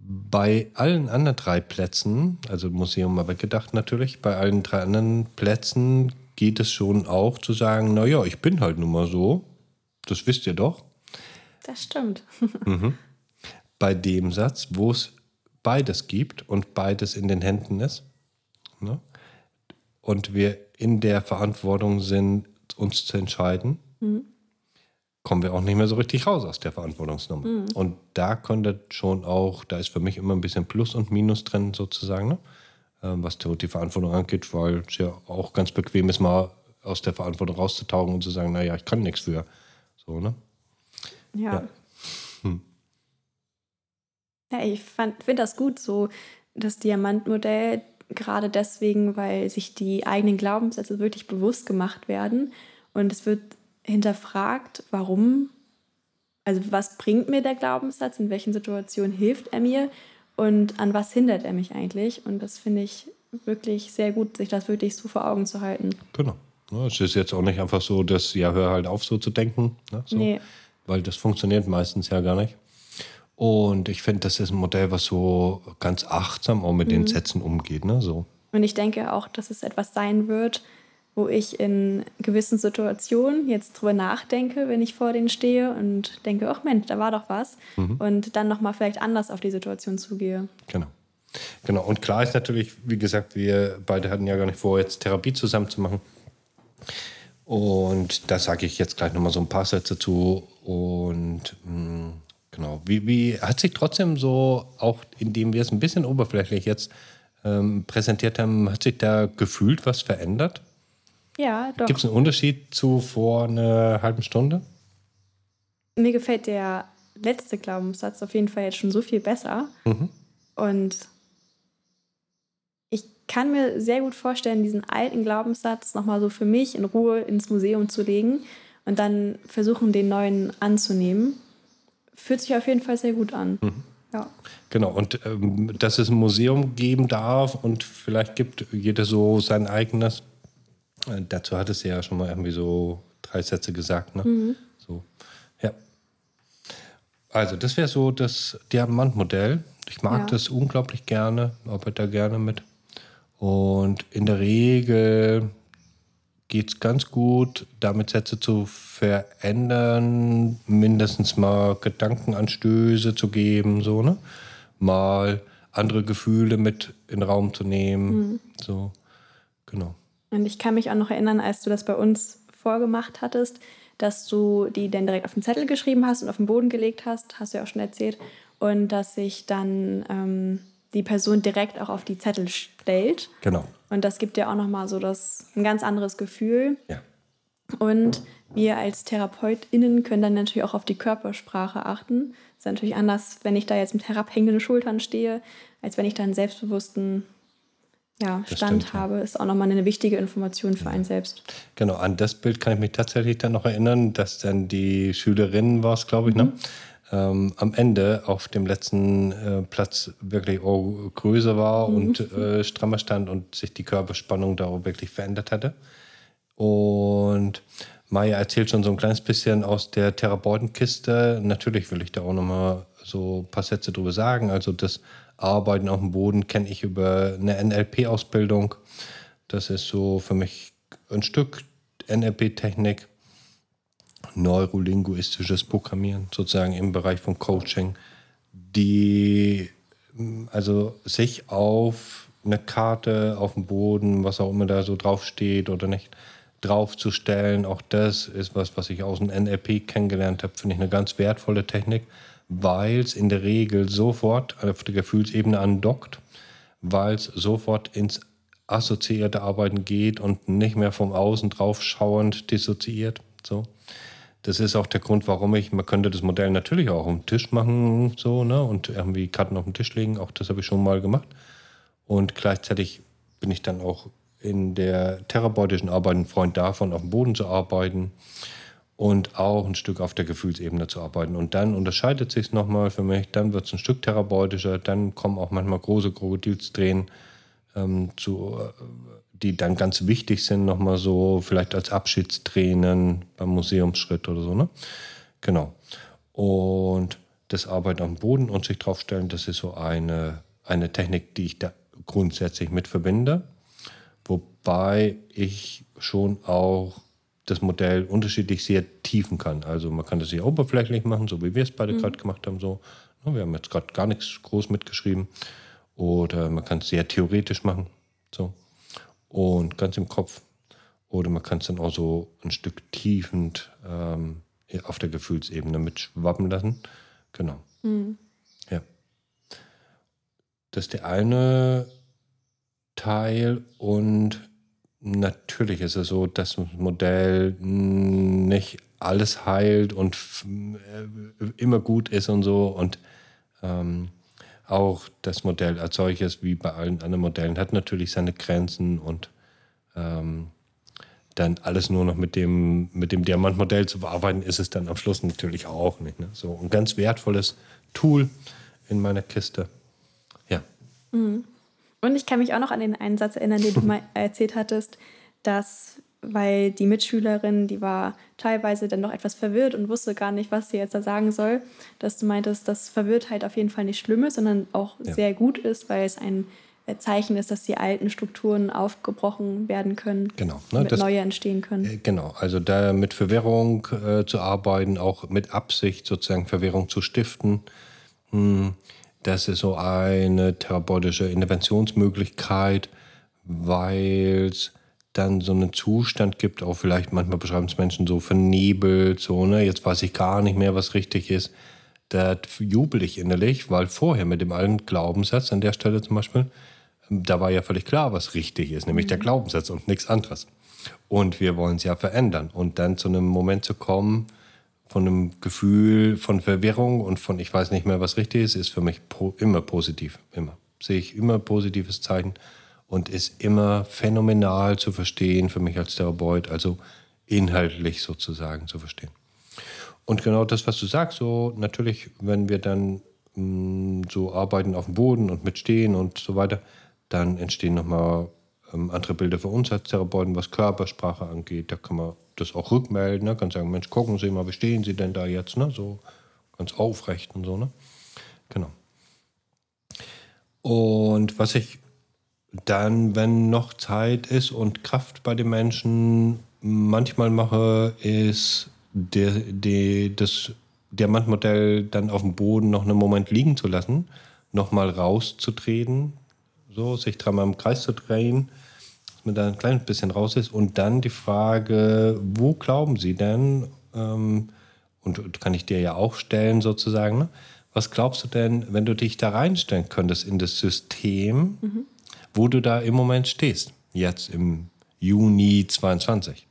Bei allen anderen drei Plätzen, also Museum mal weggedacht natürlich, bei allen drei anderen Plätzen geht es schon auch zu sagen, naja, ich bin halt nun mal so, das wisst ihr doch. Das stimmt. Bei dem Satz, wo es beides gibt und beides in den Händen ist, ne? Und wir in der Verantwortung sind, uns zu entscheiden, kommen wir auch nicht mehr so richtig raus aus der Verantwortungsnummer. Und da könnte schon auch, da ist für mich immer ein bisschen Plus und Minus drin sozusagen, ne? ähm, was die die Verantwortung angeht, weil es ja auch ganz bequem ist, mal aus der Verantwortung rauszutauchen und zu sagen, naja, ich kann nichts für. So, ne? Ja. Ja. Hm. Ja, ich finde das gut, so das Diamantmodell, gerade deswegen, weil sich die eigenen Glaubenssätze wirklich bewusst gemacht werden und es wird hinterfragt, warum, also was bringt mir der Glaubenssatz, in welchen Situationen hilft er mir und an was hindert er mich eigentlich und das finde ich wirklich sehr gut, sich das wirklich so vor Augen zu halten. Genau. Es ist jetzt auch nicht einfach so, dass, ja, hör halt auf, so zu denken. Ne? So. Nee. Weil das funktioniert meistens ja gar nicht. Und ich finde, das ist ein Modell, was so ganz achtsam auch mit den Sätzen umgeht. Ne? So. Und ich denke auch, dass es etwas sein wird, wo ich in gewissen Situationen jetzt drüber nachdenke, wenn ich vor denen stehe und denke, ach Mensch, da war doch was. Und dann nochmal vielleicht anders auf die Situation zugehe. Genau. Genau. Und klar ist natürlich, wie gesagt, wir beide hatten ja gar nicht vor, jetzt Therapie zusammen zu machen. Und da sage ich jetzt gleich nochmal so ein paar Sätze zu. Und mh, genau, wie, wie hat sich trotzdem so, auch indem wir es ein bisschen oberflächlich jetzt ähm, präsentiert haben, hat sich da gefühlt was verändert? Ja, doch. Gibt es einen Unterschied zu vor einer halben Stunde? Mir gefällt der letzte Glaubenssatz auf jeden Fall jetzt schon so viel besser. Und ich kann mir sehr gut vorstellen, diesen alten Glaubenssatz nochmal so für mich in Ruhe ins Museum zu legen und dann versuchen, den neuen anzunehmen. Fühlt sich auf jeden Fall sehr gut an. Ja. Genau, und ähm, dass es ein Museum geben darf und vielleicht gibt jeder so sein eigenes. Äh, dazu hat es ja schon mal irgendwie so drei Sätze gesagt. Ne? So, ja. Also, das wäre so das Diamantmodell. Ich mag Ja. das unglaublich gerne, arbeite da gerne mit. Und in der Regel geht es ganz gut, damit Sätze zu verändern, mindestens mal Gedankenanstöße zu geben, so, ne? Mal andere Gefühle mit in den Raum zu nehmen. So, genau. Und ich kann mich auch noch erinnern, als du das bei uns vorgemacht hattest, dass du die dann direkt auf den Zettel geschrieben hast und auf den Boden gelegt hast, hast du ja auch schon erzählt, und dass sich dann ähm, die Person direkt auch auf die Zettel stellt. Genau. Und das gibt ja auch nochmal so das, ein ganz anderes Gefühl. Ja. Und wir als TherapeutInnen können dann natürlich auch auf die Körpersprache achten. Das ist natürlich anders, wenn ich da jetzt mit herabhängenden Schultern stehe, als wenn ich da einen selbstbewussten ja, Stand stimmt, ja. habe. Ist auch nochmal eine wichtige Information für einen selbst. Genau, an das Bild kann ich mich tatsächlich dann noch erinnern, dass dann die Schülerinnen war es, glaube ich, ne? Ähm, am Ende auf dem letzten äh, Platz wirklich auch größer war mhm. und äh, strammer stand und sich die Körperspannung da auch wirklich verändert hatte. Und Maya erzählt schon so ein kleines bisschen aus der Therapeutenkiste. Natürlich will ich da auch nochmal so ein paar Sätze drüber sagen. Also das Arbeiten auf dem Boden kenne ich über eine NLP-Ausbildung. Das ist so für mich ein Stück NLP-Technik neurolinguistisches Programmieren, sozusagen im Bereich von Coaching, die also sich auf eine Karte, auf dem Boden, was auch immer da so draufsteht oder nicht, draufzustellen. Auch das ist was, was ich aus dem NLP kennengelernt habe, finde ich eine ganz wertvolle Technik, weil es in der Regel sofort auf der Gefühlsebene andockt, weil es sofort ins assoziierte Arbeiten geht und nicht mehr vom Außen drauf schauend dissoziiert. So. Das ist auch der Grund, warum ich, man könnte das Modell natürlich auch dem Tisch machen, so, ne, und irgendwie Karten auf den Tisch legen. Auch das habe ich schon mal gemacht. Und gleichzeitig bin ich dann auch in der therapeutischen Arbeit ein Freund davon, auf dem Boden zu arbeiten und auch ein Stück auf der Gefühlsebene zu arbeiten. Und dann unterscheidet sich es nochmal für mich, dann wird es ein Stück therapeutischer, dann kommen auch manchmal große Krokodilstränen ähm, zu, äh, die dann ganz wichtig sind, nochmal so, vielleicht als Abschiedstränen beim Museumsschritt oder so, ne? Genau. Und das Arbeiten am Boden und sich draufstellen, das ist so eine, eine Technik, die ich da grundsätzlich mit verbinde. Wobei ich schon auch das Modell unterschiedlich sehr tiefen kann. Also man kann das sehr oberflächlich machen, so wie wir es beide mhm. gerade gemacht haben. So. Wir haben jetzt gerade gar nichts groß mitgeschrieben. Oder man kann es sehr theoretisch machen. So und ganz im Kopf. Oder man kann es dann auch so ein Stück tiefend ähm, auf der Gefühlsebene mitschwappen lassen. Genau. Mhm. Ja. Das ist der eine Teil und natürlich ist es so, dass das Modell nicht alles heilt und äh, immer gut ist und so und ähm, auch das Modell als solches, wie bei allen anderen Modellen, hat natürlich seine Grenzen und ähm, dann alles nur noch mit dem, mit dem Diamantmodell zu bearbeiten, ist es dann am Schluss natürlich auch nicht. Ne? So ein ganz wertvolles Tool in meiner Kiste. Ja. Mhm. Und ich kann mich auch noch an den einen Satz erinnern, den du mal erzählt hattest, dass weil die Mitschülerin, die war teilweise dann noch etwas verwirrt und wusste gar nicht, was sie jetzt da sagen soll, dass du meintest, dass Verwirrtheit auf jeden Fall nicht schlimm ist, sondern auch ja. sehr gut ist, weil es ein äh, Zeichen ist, dass die alten Strukturen aufgebrochen werden können, genau, ne, damit neue entstehen können. Äh, genau, also da mit Verwirrung äh, zu arbeiten, auch mit Absicht sozusagen Verwirrung zu stiften, mh, hm, das ist so eine therapeutische Interventionsmöglichkeit, weil es dann so einen Zustand gibt, auch vielleicht manchmal beschreiben es Menschen so vernebelt, so, ne, jetzt weiß ich gar nicht mehr, was richtig ist. Da jubel ich innerlich, weil vorher mit dem alten Glaubenssatz an der Stelle zum Beispiel, da war ja völlig klar, was richtig ist, nämlich mhm. der Glaubenssatz und nichts anderes. Und wir wollen es ja verändern. Und dann zu einem Moment zu kommen, von einem Gefühl von Verwirrung und von ich weiß nicht mehr, was richtig ist, ist für mich immer positiv. Immer. Sehe ich immer positives Zeichen und ist immer phänomenal zu verstehen für mich als Therapeut, also inhaltlich sozusagen zu verstehen. Und genau das, was du sagst, so natürlich, wenn wir dann mh, mm, so arbeiten auf dem Boden und mitstehen und so weiter, dann entstehen nochmal ähm, andere Bilder für uns als Therapeuten, was Körpersprache angeht. Da kann man das auch rückmelden, ne? kann sagen, Mensch, gucken Sie mal, wie stehen Sie denn da jetzt, ne? so ganz aufrecht und so. Ne? Genau. Und was ich dann, wenn noch Zeit ist und Kraft bei den Menschen, manchmal mache, ist der, der, das Diamantmodell dann auf dem Boden noch einen Moment liegen zu lassen, nochmal rauszutreten, so sich dreimal im Kreis zu drehen, dass man da ein kleines bisschen raus ist und dann die Frage, wo glauben Sie denn, ähm, und kann ich dir ja auch stellen sozusagen, ne? was glaubst du denn, wenn du dich da reinstellen könntest in das System, mhm wo du da im Moment stehst, jetzt im Juni 22.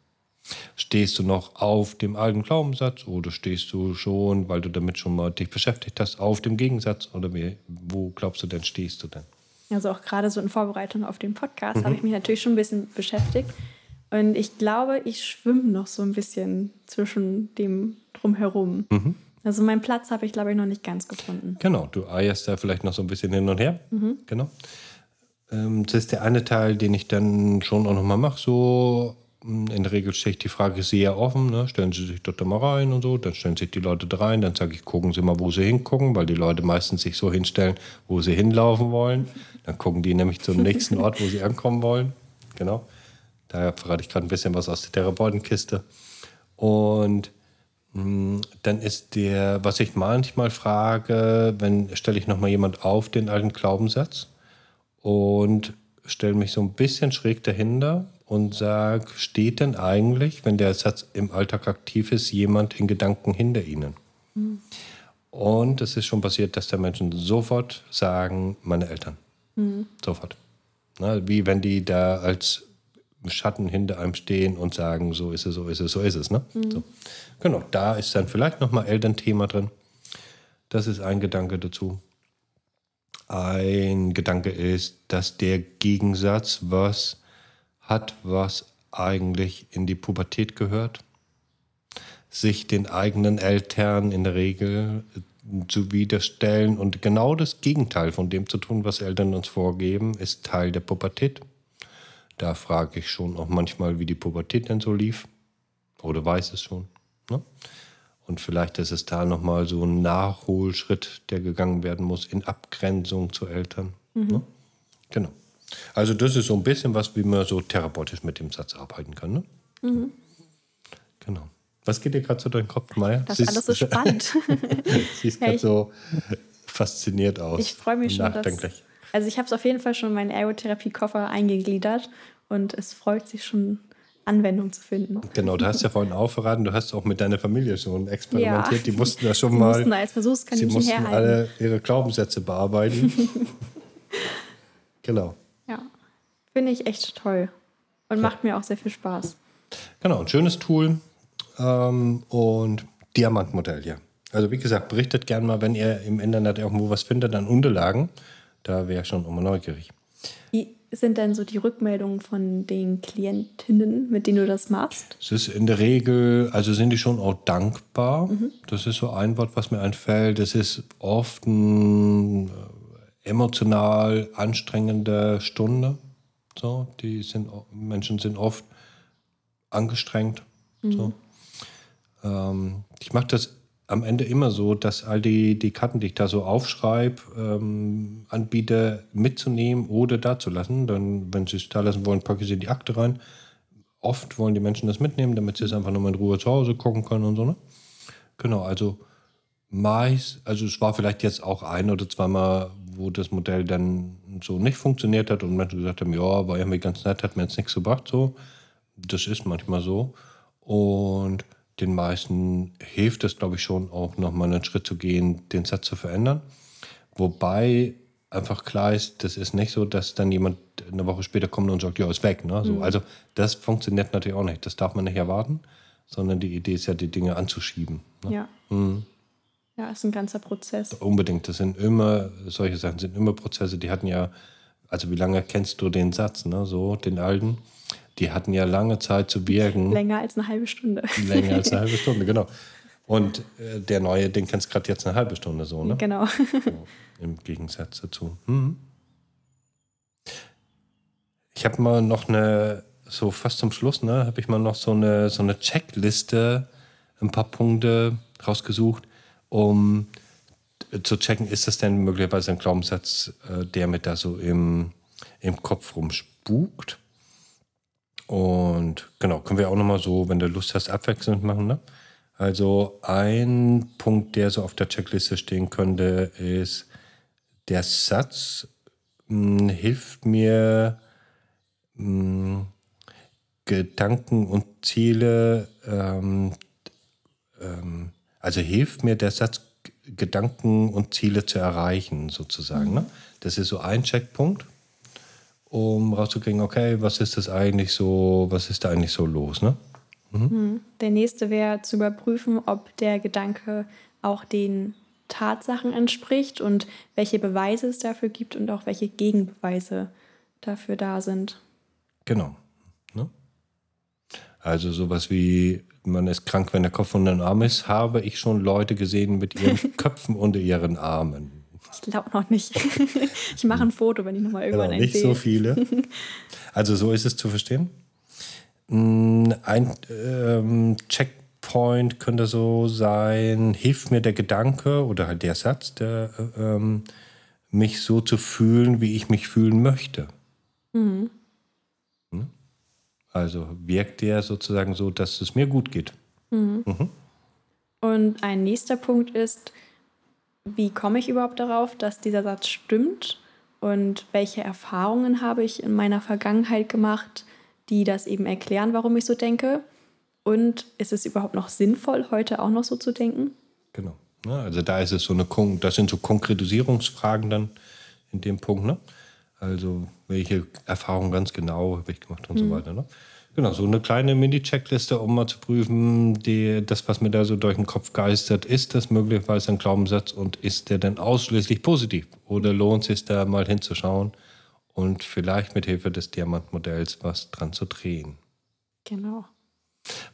Stehst du noch auf dem alten Glaubenssatz oder stehst du schon, weil du damit schon mal dich beschäftigt hast, auf dem Gegensatz? Oder wie, wo glaubst du denn, stehst du denn? Also auch gerade so in Vorbereitung auf den Podcast mhm. habe ich mich natürlich schon ein bisschen beschäftigt. Und ich glaube, ich schwimme noch so ein bisschen zwischen dem drumherum. Mhm. Also meinen Platz habe ich, glaube ich, noch nicht ganz gefunden. Genau, du eierst da vielleicht noch so ein bisschen hin und her. Mhm. Genau. Ähm, das ist der eine Teil, den ich dann schon auch nochmal mache. So hm, in der Regel stelle ich die Frage sehr offen. Ne? Stellen Sie sich dort mal rein und so. Dann stellen sich die Leute da rein. Dann sage ich, gucken Sie mal, wo Sie hingucken, weil die Leute meistens sich so hinstellen, wo sie hinlaufen wollen. Dann gucken die nämlich zum nächsten Ort, wo sie ankommen wollen. Genau. Da verrate ich gerade ein bisschen was aus der Therapeutenkiste. Und hm, dann ist der, was ich manchmal frage, wenn stelle ich nochmal jemand auf den alten Glaubenssatz und stelle mich so ein bisschen schräg dahinter und sage, steht denn eigentlich, wenn der Satz im Alltag aktiv ist, jemand in Gedanken hinter Ihnen? Mhm. Und es ist schon passiert, dass der Menschen sofort sagen, meine Eltern. Mhm. Sofort. Na, wie wenn die da als Schatten hinter einem stehen und sagen, so ist es, so ist es, so ist es. Ne? Mhm. So. Genau, da ist dann vielleicht nochmal Elternthema drin. Das ist ein Gedanke dazu. Ein Gedanke ist, dass der Gegensatz was hat, was eigentlich in die Pubertät gehört, sich den eigenen Eltern in der Regel zu widerstellen und genau das Gegenteil von dem zu tun, was Eltern uns vorgeben, ist Teil der Pubertät. Da frage ich schon auch manchmal, wie die Pubertät denn so lief. Oder weiß es schon. Ne? Und vielleicht ist es da nochmal so ein Nachholschritt, der gegangen werden muss in Abgrenzung zu Eltern. Mhm. Ne? Genau. Also das ist so ein bisschen was, wie man so therapeutisch mit dem Satz arbeiten kann. Ne? Mhm. Genau. Was geht dir gerade so durch den Kopf, Maya? Das ist alles so spannend. Siehst gerade so fasziniert aus. Ich freue mich schon. Dass, also ich habe es auf jeden Fall schon in meinen Ergotherapie-Koffer eingegliedert und es freut sich schon Anwendung zu finden. Genau, du hast ja vorhin auch verraten, du hast auch mit deiner Familie schon experimentiert. Ja. Die mussten da schon sie mal. Mussten als Versuchskaninchen sie mussten herhalten. alle ihre Glaubenssätze bearbeiten. genau. Ja, finde ich echt toll und ja. macht mir auch sehr viel Spaß. Genau, ein schönes Tool ähm, und Diamantmodell, ja. Also wie gesagt, berichtet gerne mal, wenn ihr im Internet irgendwo was findet an Unterlagen. Da wäre ich schon immer neugierig. Wie sind denn so die Rückmeldungen von den Klientinnen, mit denen du das machst? Es ist in der Regel, also sind die schon auch dankbar. Mhm. Das ist so ein Wort, was mir einfällt. Es ist oft eine äh, emotional anstrengende Stunde. So, die sind, Menschen sind oft angestrengt. Mhm. So. Ähm, ich mache das am Ende immer so, dass all die, die Karten, die ich da so aufschreibe, ähm, anbiete mitzunehmen oder da zu lassen. Dann, wenn sie es da lassen wollen, packe ich sie in die Akte rein. Oft wollen die Menschen das mitnehmen, damit sie es einfach nur mal in Ruhe zu Hause gucken können und so. Ne? Genau, also meist, also es war vielleicht jetzt auch ein oder zweimal, wo das Modell dann so nicht funktioniert hat und Menschen gesagt haben, ja, war irgendwie ganz nett, hat mir jetzt nichts gebracht, so. Das ist manchmal so. Und den meisten hilft es, glaube ich, schon auch nochmal einen Schritt zu gehen, den Satz zu verändern. Wobei einfach klar ist, das ist nicht so, dass dann jemand eine Woche später kommt und sagt, ja, ist weg. Ne? So, mhm. Also das funktioniert natürlich auch nicht. Das darf man nicht erwarten, sondern die Idee ist ja, die Dinge anzuschieben. Ne? Ja. Mhm. Ja, ist ein ganzer Prozess. Unbedingt. Das sind immer, solche Sachen sind immer Prozesse, die hatten ja, also wie lange kennst du den Satz, ne? So, den alten? Die hatten ja lange Zeit zu wirken. Länger als eine halbe Stunde. Länger als eine halbe Stunde, genau. Und äh, der neue, den kennst gerade jetzt eine halbe Stunde so, ne? Genau. So, Im Gegensatz dazu. Hm. Ich habe mal noch eine, so fast zum Schluss, ne, habe ich mal noch so eine, so eine Checkliste, ein paar Punkte rausgesucht, um zu checken, ist das denn möglicherweise ein Glaubenssatz, äh, der mit da so im, im Kopf rumspukt? Und genau, können wir auch nochmal so, wenn du Lust hast, abwechselnd machen. Ne? Also ein Punkt, der so auf der Checkliste stehen könnte, ist, der Satz mh, hm, hilft mir, mh, hm, Gedanken und Ziele, ähm, ähm, also hilft mir der Satz, Gedanken und Ziele zu erreichen, sozusagen. Ne? Das ist so ein Checkpunkt um rauszukriegen, okay, was ist das eigentlich so, was ist da eigentlich so los, ne? Mhm. Hm. Der nächste wäre zu überprüfen, ob der Gedanke auch den Tatsachen entspricht und welche Beweise es dafür gibt und auch welche Gegenbeweise dafür da sind. Genau. Ne? Also sowas wie, man ist krank, wenn der Kopf unter den Arm ist, habe ich schon Leute gesehen mit ihren Köpfen unter ihren Armen. Ich glaube noch nicht. ich mache ein Foto, wenn ich nochmal irgendwann genau, Nicht so viele. Also so ist es zu verstehen. Mm, ein ähm, Checkpoint könnte so sein, hilft mir der Gedanke oder halt der Satz, der, ähm, mich so zu fühlen, wie ich mich fühlen möchte. Mhm. Also wirkt der sozusagen so, dass es mir gut geht. Mhm. Mhm. Und ein nächster Punkt ist, wie komme ich überhaupt darauf, dass dieser Satz stimmt und welche Erfahrungen habe ich in meiner Vergangenheit gemacht, die das eben erklären, warum ich so denke. Und ist es überhaupt noch sinnvoll, heute auch noch so zu denken? Genau. Also da ist es so eine, das sind so Konkretisierungsfragen dann in dem Punkt. Ne? Also welche Erfahrungen ganz genau habe ich gemacht und mhm. so weiter. Ne? Genau, so eine kleine Mini-Checkliste, um mal zu prüfen, die, das, was mir da so durch den Kopf geistert, ist das möglicherweise ein Glaubenssatz und ist der denn ausschließlich positiv? Oder lohnt es sich da mal hinzuschauen und vielleicht mit Hilfe des Diamantmodells was dran zu drehen? Genau.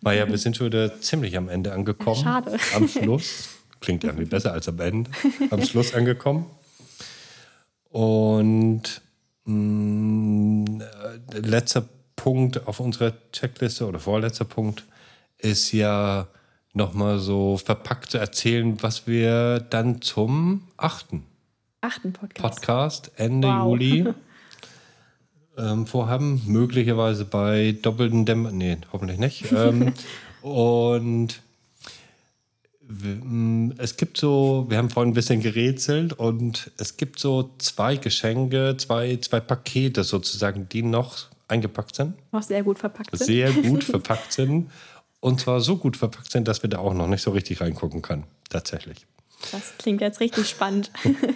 Maja, wir sind schon wieder ziemlich am Ende angekommen. Schade. Am Schluss. Klingt irgendwie besser als am Ende. Am Schluss angekommen. Und mh, mm, äh, letzter Punkt auf unserer Checkliste oder vorletzter Punkt ist ja nochmal so verpackt zu erzählen, was wir dann zum achten, achten Podcast. Podcast Ende wow. Juli ähm, vorhaben. Möglicherweise bei doppelten Dämmern. Nee, hoffentlich nicht. ähm, und Mm, es gibt so, wir haben vorhin ein bisschen gerätselt und es gibt so zwei Geschenke, zwei, zwei Pakete sozusagen, die noch eingepackt sind. Auch sehr gut verpackt sind. Sehr gut verpackt sind. Und zwar so gut verpackt sind, dass wir da auch noch nicht so richtig reingucken können. Tatsächlich. Das klingt jetzt richtig spannend.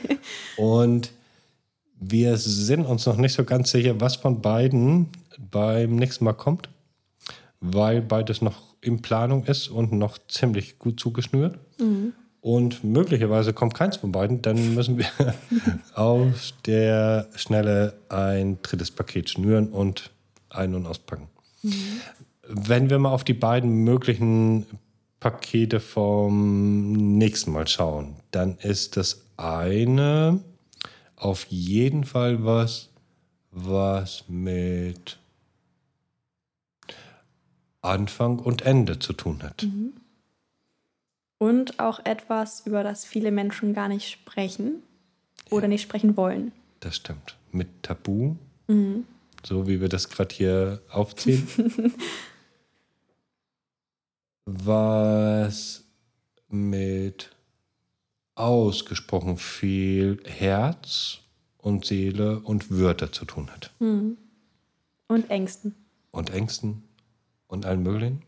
und wir sind uns noch nicht so ganz sicher, was von beiden beim nächsten Mal kommt, weil beides noch in Planung ist und noch ziemlich gut zugeschnürt. Mhm. Und möglicherweise kommt keins von beiden, dann müssen wir auf der Schnelle ein drittes Paket schnüren und ein- und auspacken. Mhm. Wenn wir mal auf die beiden möglichen Pakete vom nächsten Mal schauen, dann ist das eine auf jeden Fall was, was mit Anfang und Ende zu tun hat. Mhm. Und auch etwas, über das viele Menschen gar nicht sprechen oder ja. nicht sprechen wollen. Das stimmt. Mit Tabu, mhm. so wie wir das gerade hier aufziehen. was mit ausgesprochen viel Herz und Seele und Wörter zu tun hat. Mhm. Und Ängsten. Und Ängsten und allen möglichen.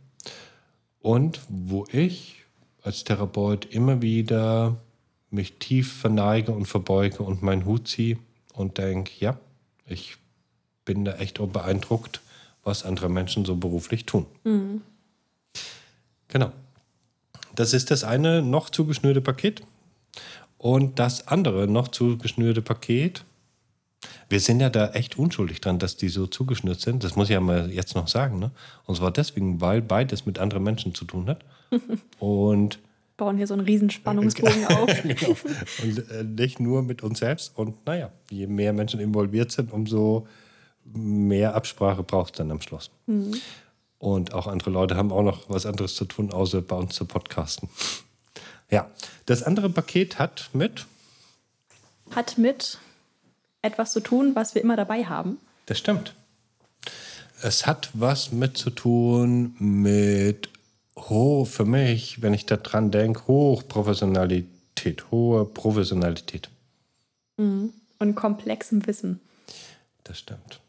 Und wo ich als Therapeut immer wieder mich tief verneige und verbeuge und meinen Hut ziehe und denke, ja, ich bin da echt beeindruckt, was andere Menschen so beruflich tun. Mhm. Genau. Das ist das eine noch zugeschnürte Paket. Und das andere noch zugeschnürte Paket wir sind ja da echt unschuldig dran, dass die so zugeschnürt sind. Das muss ich ja mal jetzt noch sagen. Ne? Und zwar deswegen, weil beides mit anderen Menschen zu tun hat. Und bauen hier so einen riesen Spannungsbogen auf. genau. Und äh, nicht nur mit uns selbst. Und naja, je mehr Menschen involviert sind, umso mehr Absprache braucht es dann am Schluss. Mhm. Und auch andere Leute haben auch noch was anderes zu tun, außer bei uns zu podcasten. Ja, das andere Paket hat mit. Hat mit etwas zu tun, was wir immer dabei haben. Das stimmt. Es hat was mit zu tun mit, oh, für mich, wenn ich daran denke, Hochprofessionalität, hohe Professionalität. Mhm. Und komplexem Wissen. Das stimmt.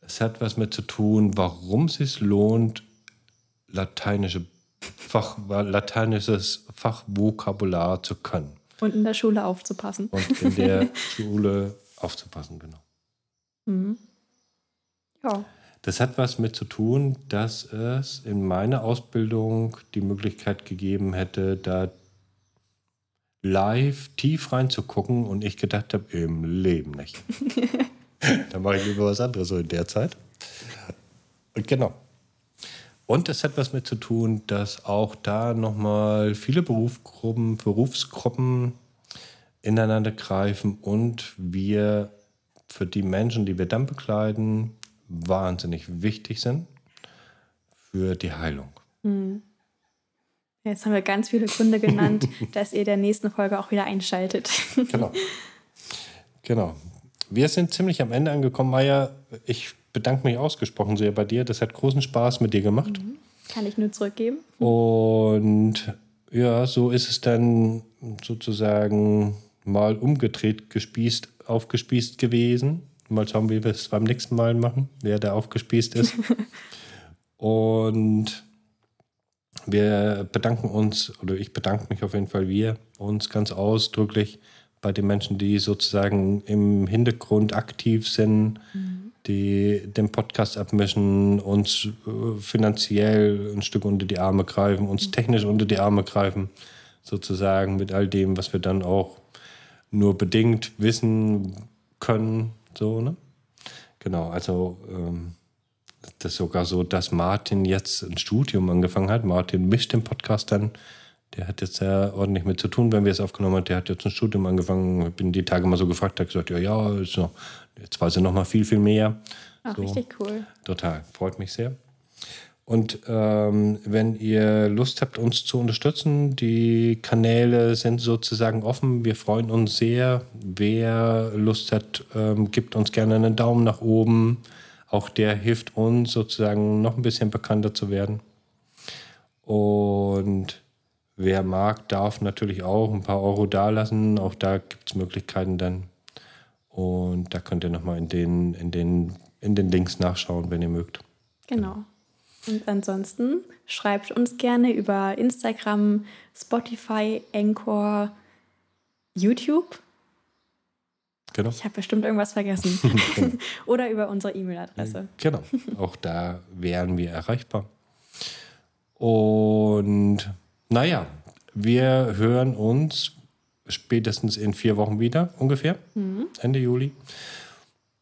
Es hat was mit zu tun, warum es sich lohnt, lateinische Fach, lateinisches Fachvokabular zu können. Und in der Schule aufzupassen. Und in der Schule aufzupassen, genau. Mhm. Ja. Das hat was mit zu tun, dass es in meiner Ausbildung die Möglichkeit gegeben hätte, da live tief reinzugucken und ich gedacht habe, im Leben nicht. da mache ich lieber was anderes so in der Zeit. Genau. Und es hat was mit zu tun, dass auch da nochmal viele Berufsgruppen, Berufsgruppen ineinander greifen und wir für die Menschen, die wir dann begleiten, wahnsinnig wichtig sind für die Heilung. Hm. Jetzt haben wir ganz viele Gründe genannt, dass ihr der nächsten Folge auch wieder einschaltet. genau. Genau. Wir sind ziemlich am Ende angekommen, Maya. Ich bedanke mich ausgesprochen sehr bei dir. Das hat großen Spaß mit dir gemacht. Mhm. Kann ich nur zurückgeben. Und ja, so ist es dann sozusagen mal umgedreht, gespießt, aufgespießt gewesen. Mal schauen, wie wir es beim nächsten Mal machen, wer da aufgespießt ist. Und wir bedanken uns, oder ich bedanke mich auf jeden Fall, wir uns ganz ausdrücklich bei den Menschen, die sozusagen im Hintergrund aktiv sind, mhm. Die den Podcast abmischen, uns äh, finanziell ein Stück unter die Arme greifen, uns technisch unter die Arme greifen, sozusagen mit all dem, was wir dann auch nur bedingt wissen können. So, ne? Genau, also ähm, das ist sogar so, dass Martin jetzt ein Studium angefangen hat. Martin mischt den Podcast dann der hat jetzt sehr ordentlich mit zu tun, wenn wir es aufgenommen haben. Der hat jetzt ein Studium angefangen. Ich bin die Tage mal so gefragt, hat gesagt, ja, ja, ist noch, jetzt weiß er noch mal viel, viel mehr. Ach, so, richtig cool. Total, freut mich sehr. Und ähm, wenn ihr Lust habt, uns zu unterstützen, die Kanäle sind sozusagen offen. Wir freuen uns sehr. Wer Lust hat, ähm, gibt uns gerne einen Daumen nach oben. Auch der hilft uns sozusagen noch ein bisschen bekannter zu werden. Und Wer mag, darf natürlich auch ein paar Euro dalassen. Auch da gibt es Möglichkeiten dann. Und da könnt ihr nochmal in den, in, den, in den Links nachschauen, wenn ihr mögt. Genau. Und ansonsten schreibt uns gerne über Instagram, Spotify, Anchor, YouTube. Genau. Ich habe bestimmt irgendwas vergessen. genau. Oder über unsere E-Mail-Adresse. Genau. Auch da wären wir erreichbar. Und naja, wir hören uns spätestens in vier Wochen wieder, ungefähr, mhm. Ende Juli.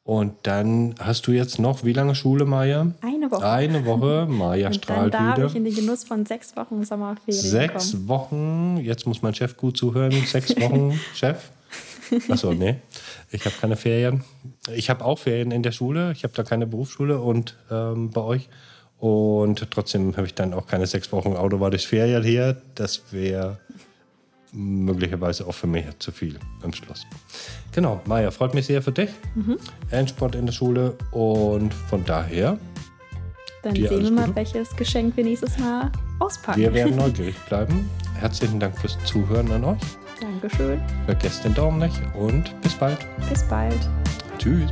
Und dann hast du jetzt noch, wie lange Schule, Maja? Eine Woche. Eine Woche, Maja strahlt dann darf wieder. ich in den Genuss von sechs Wochen Sommerferien Sechs kommen. Wochen, jetzt muss mein Chef gut zuhören, sechs Wochen, Chef. Achso, nee, ich habe keine Ferien. Ich habe auch Ferien in der Schule, ich habe da keine Berufsschule und ähm, bei euch. Und trotzdem habe ich dann auch keine sechs Wochen Autobahn durch Ferien hier. Das wäre möglicherweise auch für mich zu viel im Schluss. Genau, Maja, freut mich sehr für dich. Mhm. Endsport in der Schule und von daher. Dann sehen wir mal, Gute. welches Geschenk wir nächstes Mal auspacken. Wir werden neugierig bleiben. Herzlichen Dank fürs Zuhören an euch. Dankeschön. Vergesst den Daumen nicht und bis bald. Bis bald. Tschüss.